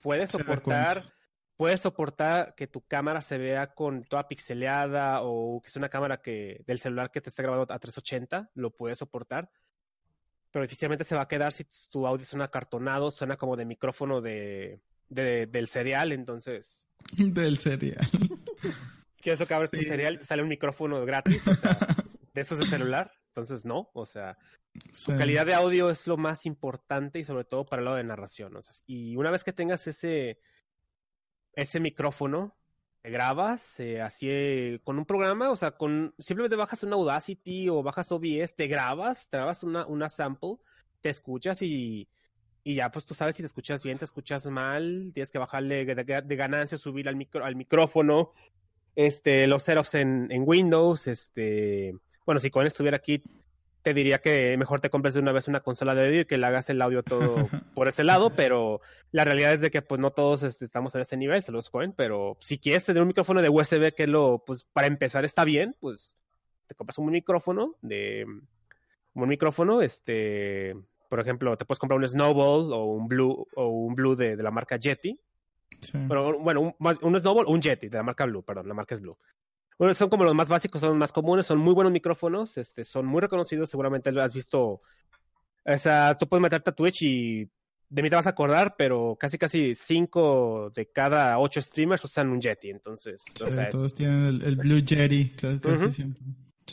puede soportar, puede soportar que tu cámara se vea con toda pixeleada o que sea una cámara que del celular que te esté grabando a 380, lo puede soportar. Pero difícilmente se va a quedar si tu audio suena acartonado, suena como de micrófono de, de, del cereal, entonces. Del cereal. Que eso que abres tu cereal y te sale un micrófono gratis, o sea, de esos de celular. Entonces, no, o sea, su calidad de audio es lo más importante y sobre todo para el lado de narración. O sea, y una vez que tengas ese, ese micrófono, te grabas eh, así eh, con un programa, o sea, con simplemente bajas una Audacity o bajas OBS, te grabas, te grabas una, una sample, te escuchas y y ya pues tú sabes si te escuchas bien, te escuchas mal, tienes que bajarle de, ganancia, subir al, micro, al micrófono, este, los setups en, en Windows, este, bueno, si Cohen estuviera aquí, te diría que mejor te compres de una vez una consola de audio y que le hagas el audio todo por ese lado, pero la realidad es de que pues no todos este, estamos en ese nivel, se los Cohen, pero si quieres tener un micrófono de USB que lo, pues para empezar está bien, pues te compras un micrófono de, un micrófono, este, por ejemplo, te puedes comprar un Snowball o un Blue o un Blue de, la marca Yeti. Pero, bueno, un, un Snowball o un Yeti de la marca Blue, perdón, la marca es Blue. Bueno, son como los más básicos, son los más comunes, son muy buenos micrófonos, este, son muy reconocidos, seguramente lo has visto. O sea, tú puedes meterte a Twitch y de mí te vas a acordar, pero casi casi cinco de cada ocho streamers usan un Yeti, entonces. todos tienen el, Blue Yeti, casi siempre.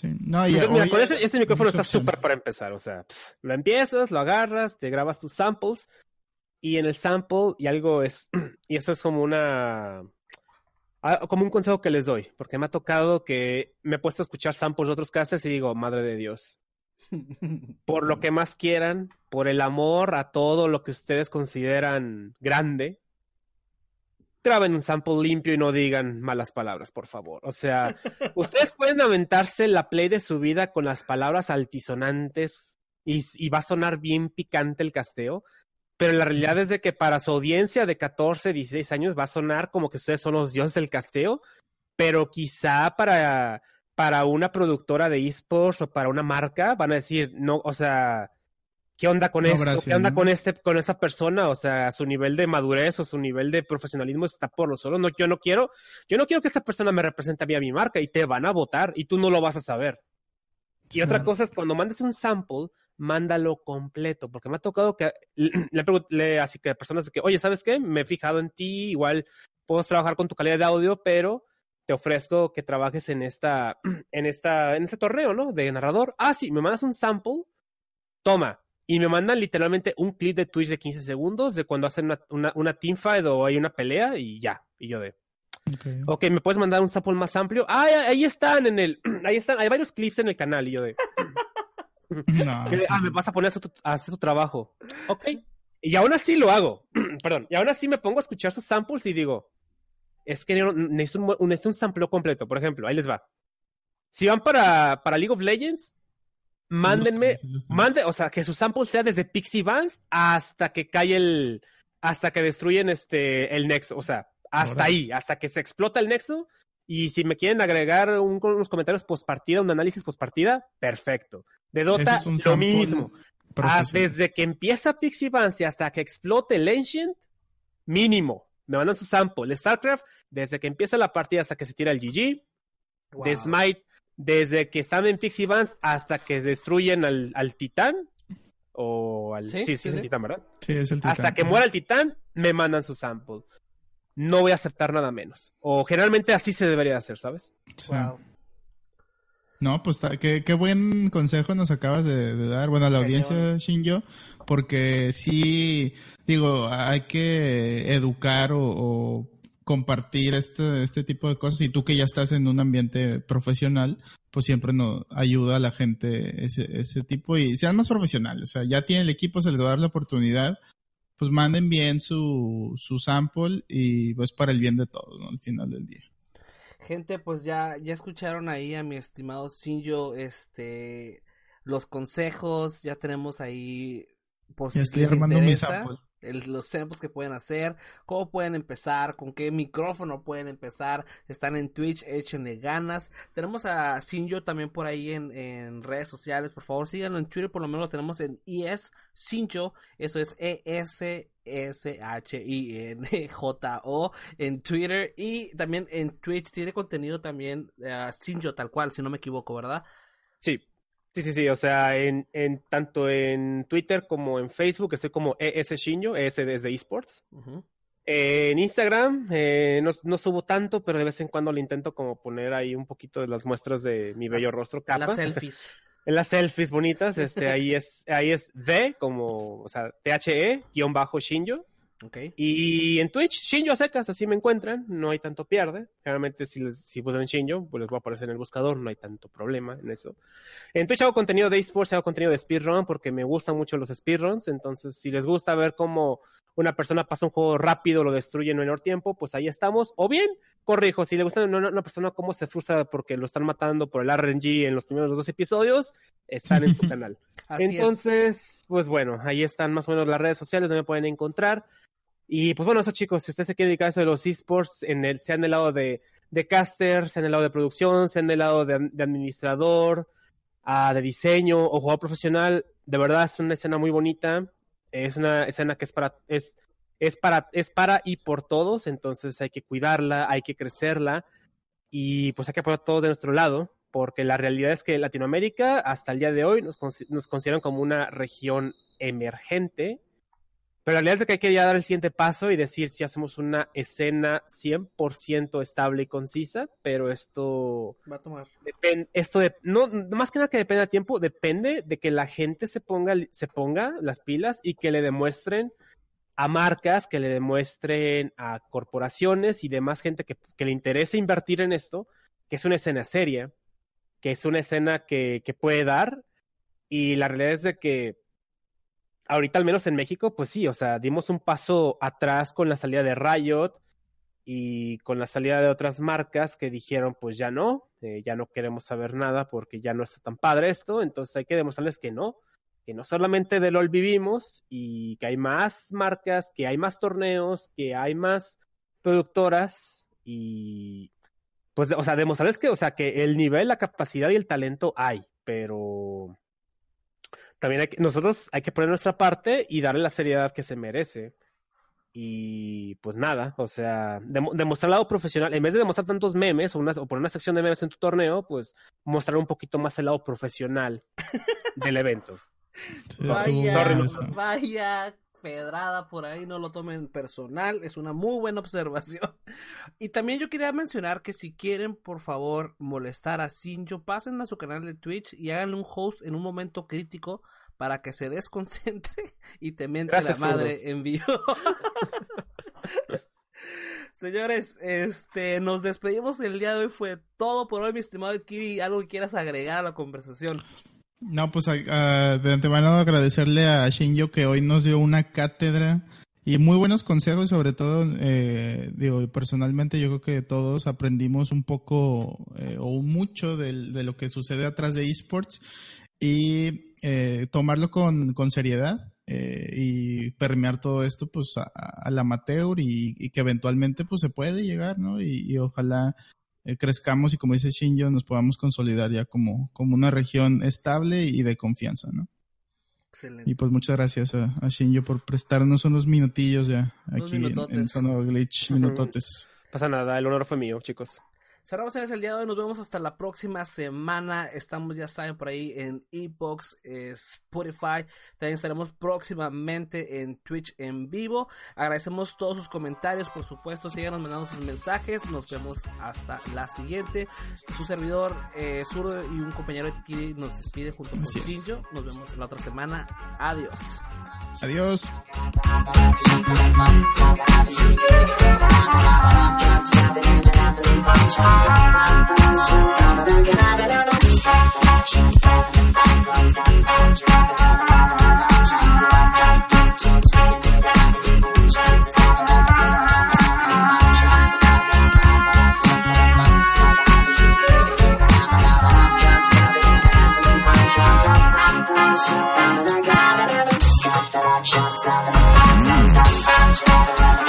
No, este micrófono está súper para empezar. O sea, lo empiezas, lo agarras, te grabas tus samples y en el sample y algo es, y esto es como una, como un consejo que les doy, porque me ha tocado que me he puesto a escuchar samples de otros casos y digo, madre de Dios. Por lo que más quieran, por el amor a todo lo que ustedes consideran grande, graben un sample limpio y no digan malas palabras, por favor. O sea, ustedes pueden aventarse la play de su vida con las palabras altisonantes y, va a sonar bien picante el casteo, pero la realidad es de que para su audiencia de 14, 16 años va a sonar como que ustedes son los dioses del casteo, pero quizá para, para una productora de esports o para una marca van a decir, no, o sea, ¿qué onda con esto? ¿Qué onda con este, con esta persona? O sea, su nivel de madurez o su nivel de profesionalismo está por lo solo. No, yo no quiero, yo no quiero que esta persona me represente a mí a mi marca y te van a votar y tú no lo vas a saber. Y otra cosa es cuando mandes un sample, mándalo completo, porque me ha tocado que le pregunté así que a personas que, oye, ¿sabes qué? Me he fijado en ti, igual puedo trabajar con tu calidad de audio, pero te ofrezco que trabajes en esta, en esta, en este torneo, ¿no? De narrador. Ah, sí, me mandas un sample, toma, y me mandan literalmente un clip de Twitch de 15 segundos de cuando hacen una, una, una teamfight o hay una pelea y ya. Y yo de. Okay. ok, ¿me puedes mandar un sample más amplio? Ah, ahí están en el. Ahí están, hay varios clips en el canal. Y yo de. ah, me vas a poner a hacer, tu, trabajo. Ok. Y aún así lo hago. Perdón. Y aún así me pongo a escuchar sus samples y digo. Es que necesito un, necesito un sample completo. Por ejemplo, ahí les va. Si van para, para League of Legends, mándenme, mande, o sea, que su sample sea desde Pixie Vans hasta que cae el, hasta que destruyen este, el nexo, o sea, hasta ahí, hasta que se explota el nexo. Y si me quieren agregar unos comentarios post partida, un análisis post partida, perfecto. De Dota, lo mismo. Ah, desde que empieza Pixie Vans y hasta que explote el Ancient, mínimo. Me mandan su sample. StarCraft, desde que empieza la partida hasta que se tira el GG. De Smite, desde que están en Pixie Vans hasta que destruyen al, al titán. O al. Sí, sí, es el titán, ¿verdad? Sí, es el titán. Hasta que muera el titán, me mandan su sample. No voy a aceptar nada menos. O generalmente así se debería hacer, ¿sabes? Wow. No, pues qué, qué buen consejo nos acabas de, dar. Bueno, a la audiencia, Shinjo, porque sí, digo, hay que educar o compartir este, este tipo de cosas y tú que ya estás en un ambiente profesional, pues siempre nos ayuda a la gente ese, ese tipo y sean más profesionales, o sea, ya tiene el equipo, se les va a dar la oportunidad, pues manden bien su, su sample y pues para el bien de todos, ¿no? Al final del día. Gente, pues ya, ya escucharon ahí a mi estimado Sinjo, este, los consejos, ya tenemos ahí por si estoy armando mi sample los samples que pueden hacer, cómo pueden empezar, con qué micrófono pueden empezar, están en Twitch, échenle ganas. Tenemos a Sinjo también por ahí en, en redes sociales, por favor síganlo en Twitter, por lo menos lo tenemos en ES Sinjo, eso es E-S S-H-I-N-J-O en Twitter y también en Twitch tiene contenido también uh, Sinjo tal cual, si no me equivoco, ¿verdad? Sí, Sí, sí, sí, o sea, en, en, tanto en Twitter como en Facebook estoy como ES Shinjo, ES desde esports. en Instagram eh, no, no, subo tanto, pero de vez en cuando le intento como poner ahí un poquito de las muestras de mi bello rostro. Capa. Las selfies. en las selfies bonitas, este, ahí es, ahí es D, como, o sea, T-H-E, guion bajo Shinjo. Y en Twitch, Shinjo a secas, así me encuentran, no hay tanto pierde. Generalmente si, les, si buscan Shinjo, pues les va a aparecer en el buscador, no hay tanto problema en eso. En Twitch hago contenido de esports, hago contenido de speedrun porque me gustan mucho los speedruns, entonces si les gusta ver cómo una persona pasa un juego rápido, lo destruye en menor tiempo, pues ahí estamos. O bien, corrijo, si le gusta a una, persona cómo se frustra porque lo están matando por el RNG en los primeros dos episodios, están en su canal. Entonces, pues bueno, ahí están más o menos las redes sociales donde me pueden encontrar. Y pues bueno, eso chicos, si usted se quiere dedicar a eso de los esports, en el, sea en el lado de, de caster, sea en el lado de producción, sea en el lado de, administrador, uh, de diseño o jugador profesional, de verdad es una escena muy bonita. Es una escena que es para, es, es para, es para y por todos, entonces hay que cuidarla, hay que crecerla. Y pues hay que apoyar todos de nuestro lado, porque la realidad es que Latinoamérica hasta el día de hoy nos, nos consideran como una región emergente pero la realidad es que hay que ya dar el siguiente paso y decir, ya somos una escena 100% estable y concisa, pero esto... Va a tomar. esto de, no, más que nada que depende del tiempo, depende de que la gente se ponga, se ponga las pilas y que le demuestren a marcas, que le demuestren a corporaciones y demás gente que, que le interese invertir en esto, que es una escena seria, que es una escena que, que puede dar. Y la realidad es de que ahorita al menos en México, pues sí, o sea, dimos un paso atrás con la salida de Riot y con la salida de otras marcas que dijeron, pues ya no, eh, ya no queremos saber nada porque ya no está tan padre esto, entonces hay que demostrarles que no, que no solamente de LOL vivimos y que hay más marcas, que hay más torneos, que hay más productoras y pues, o sea, demostrarles que, o sea, que el nivel, la capacidad y el talento hay, pero también hay que- nosotros hay que poner nuestra parte y darle la seriedad que se merece. Y pues nada, o sea, demo- demostrar el lado profesional, en vez de demostrar tantos memes o, una, o poner una sección de memes en tu torneo, pues mostrar un poquito más el lado profesional del evento. Sí, Vaya, sorry, no- vaya pedrada por ahí, no lo tomen personal, es una muy buena observación. Y también yo quería mencionar que si quieren, por favor, molestar a Sinjo, pasen a su canal de Twitch y háganle un host en un momento crítico para que se desconcentre y te mente Gracias, la madre en vivo. Señores, este, nos despedimos el día de hoy. Fue todo por hoy, mi estimado Kiri. ¿Algo que quieras agregar a la conversación? No, pues a- de antemano agradecerle a Shinjo que hoy nos dio una cátedra y muy buenos consejos, sobre todo, eh, digo, personalmente yo creo que todos aprendimos un poco eh, o mucho de, lo que sucede atrás de esports y eh, tomarlo con, con seriedad eh, y permear todo esto pues al amateur y, y que eventualmente pues se puede llegar, ¿no? Y, y ojalá eh, crezcamos y como dice Shinjo nos podamos consolidar ya como, como una región estable y de confianza, ¿no? Excelente. Y pues muchas gracias a, a Shinjo por prestarnos unos minutillos ya Unos aquí en, en. Sono Glitch, minutotes. Pasa nada, el honor fue mío, chicos. Cerramos el día de hoy, nos vemos hasta la próxima semana. Estamos, ya saben, por ahí en Ebox, eh, Spotify. También estaremos próximamente en Twitch en vivo. Agradecemos todos sus comentarios, por supuesto. Síganos mandando sus mensajes. Nos vemos hasta la siguiente. Su servidor, eh, Zurdo y un compañero de Kiri nos despide junto con. Shinjo. Nos vemos la otra semana. Adiós. Adiós. Just stop it.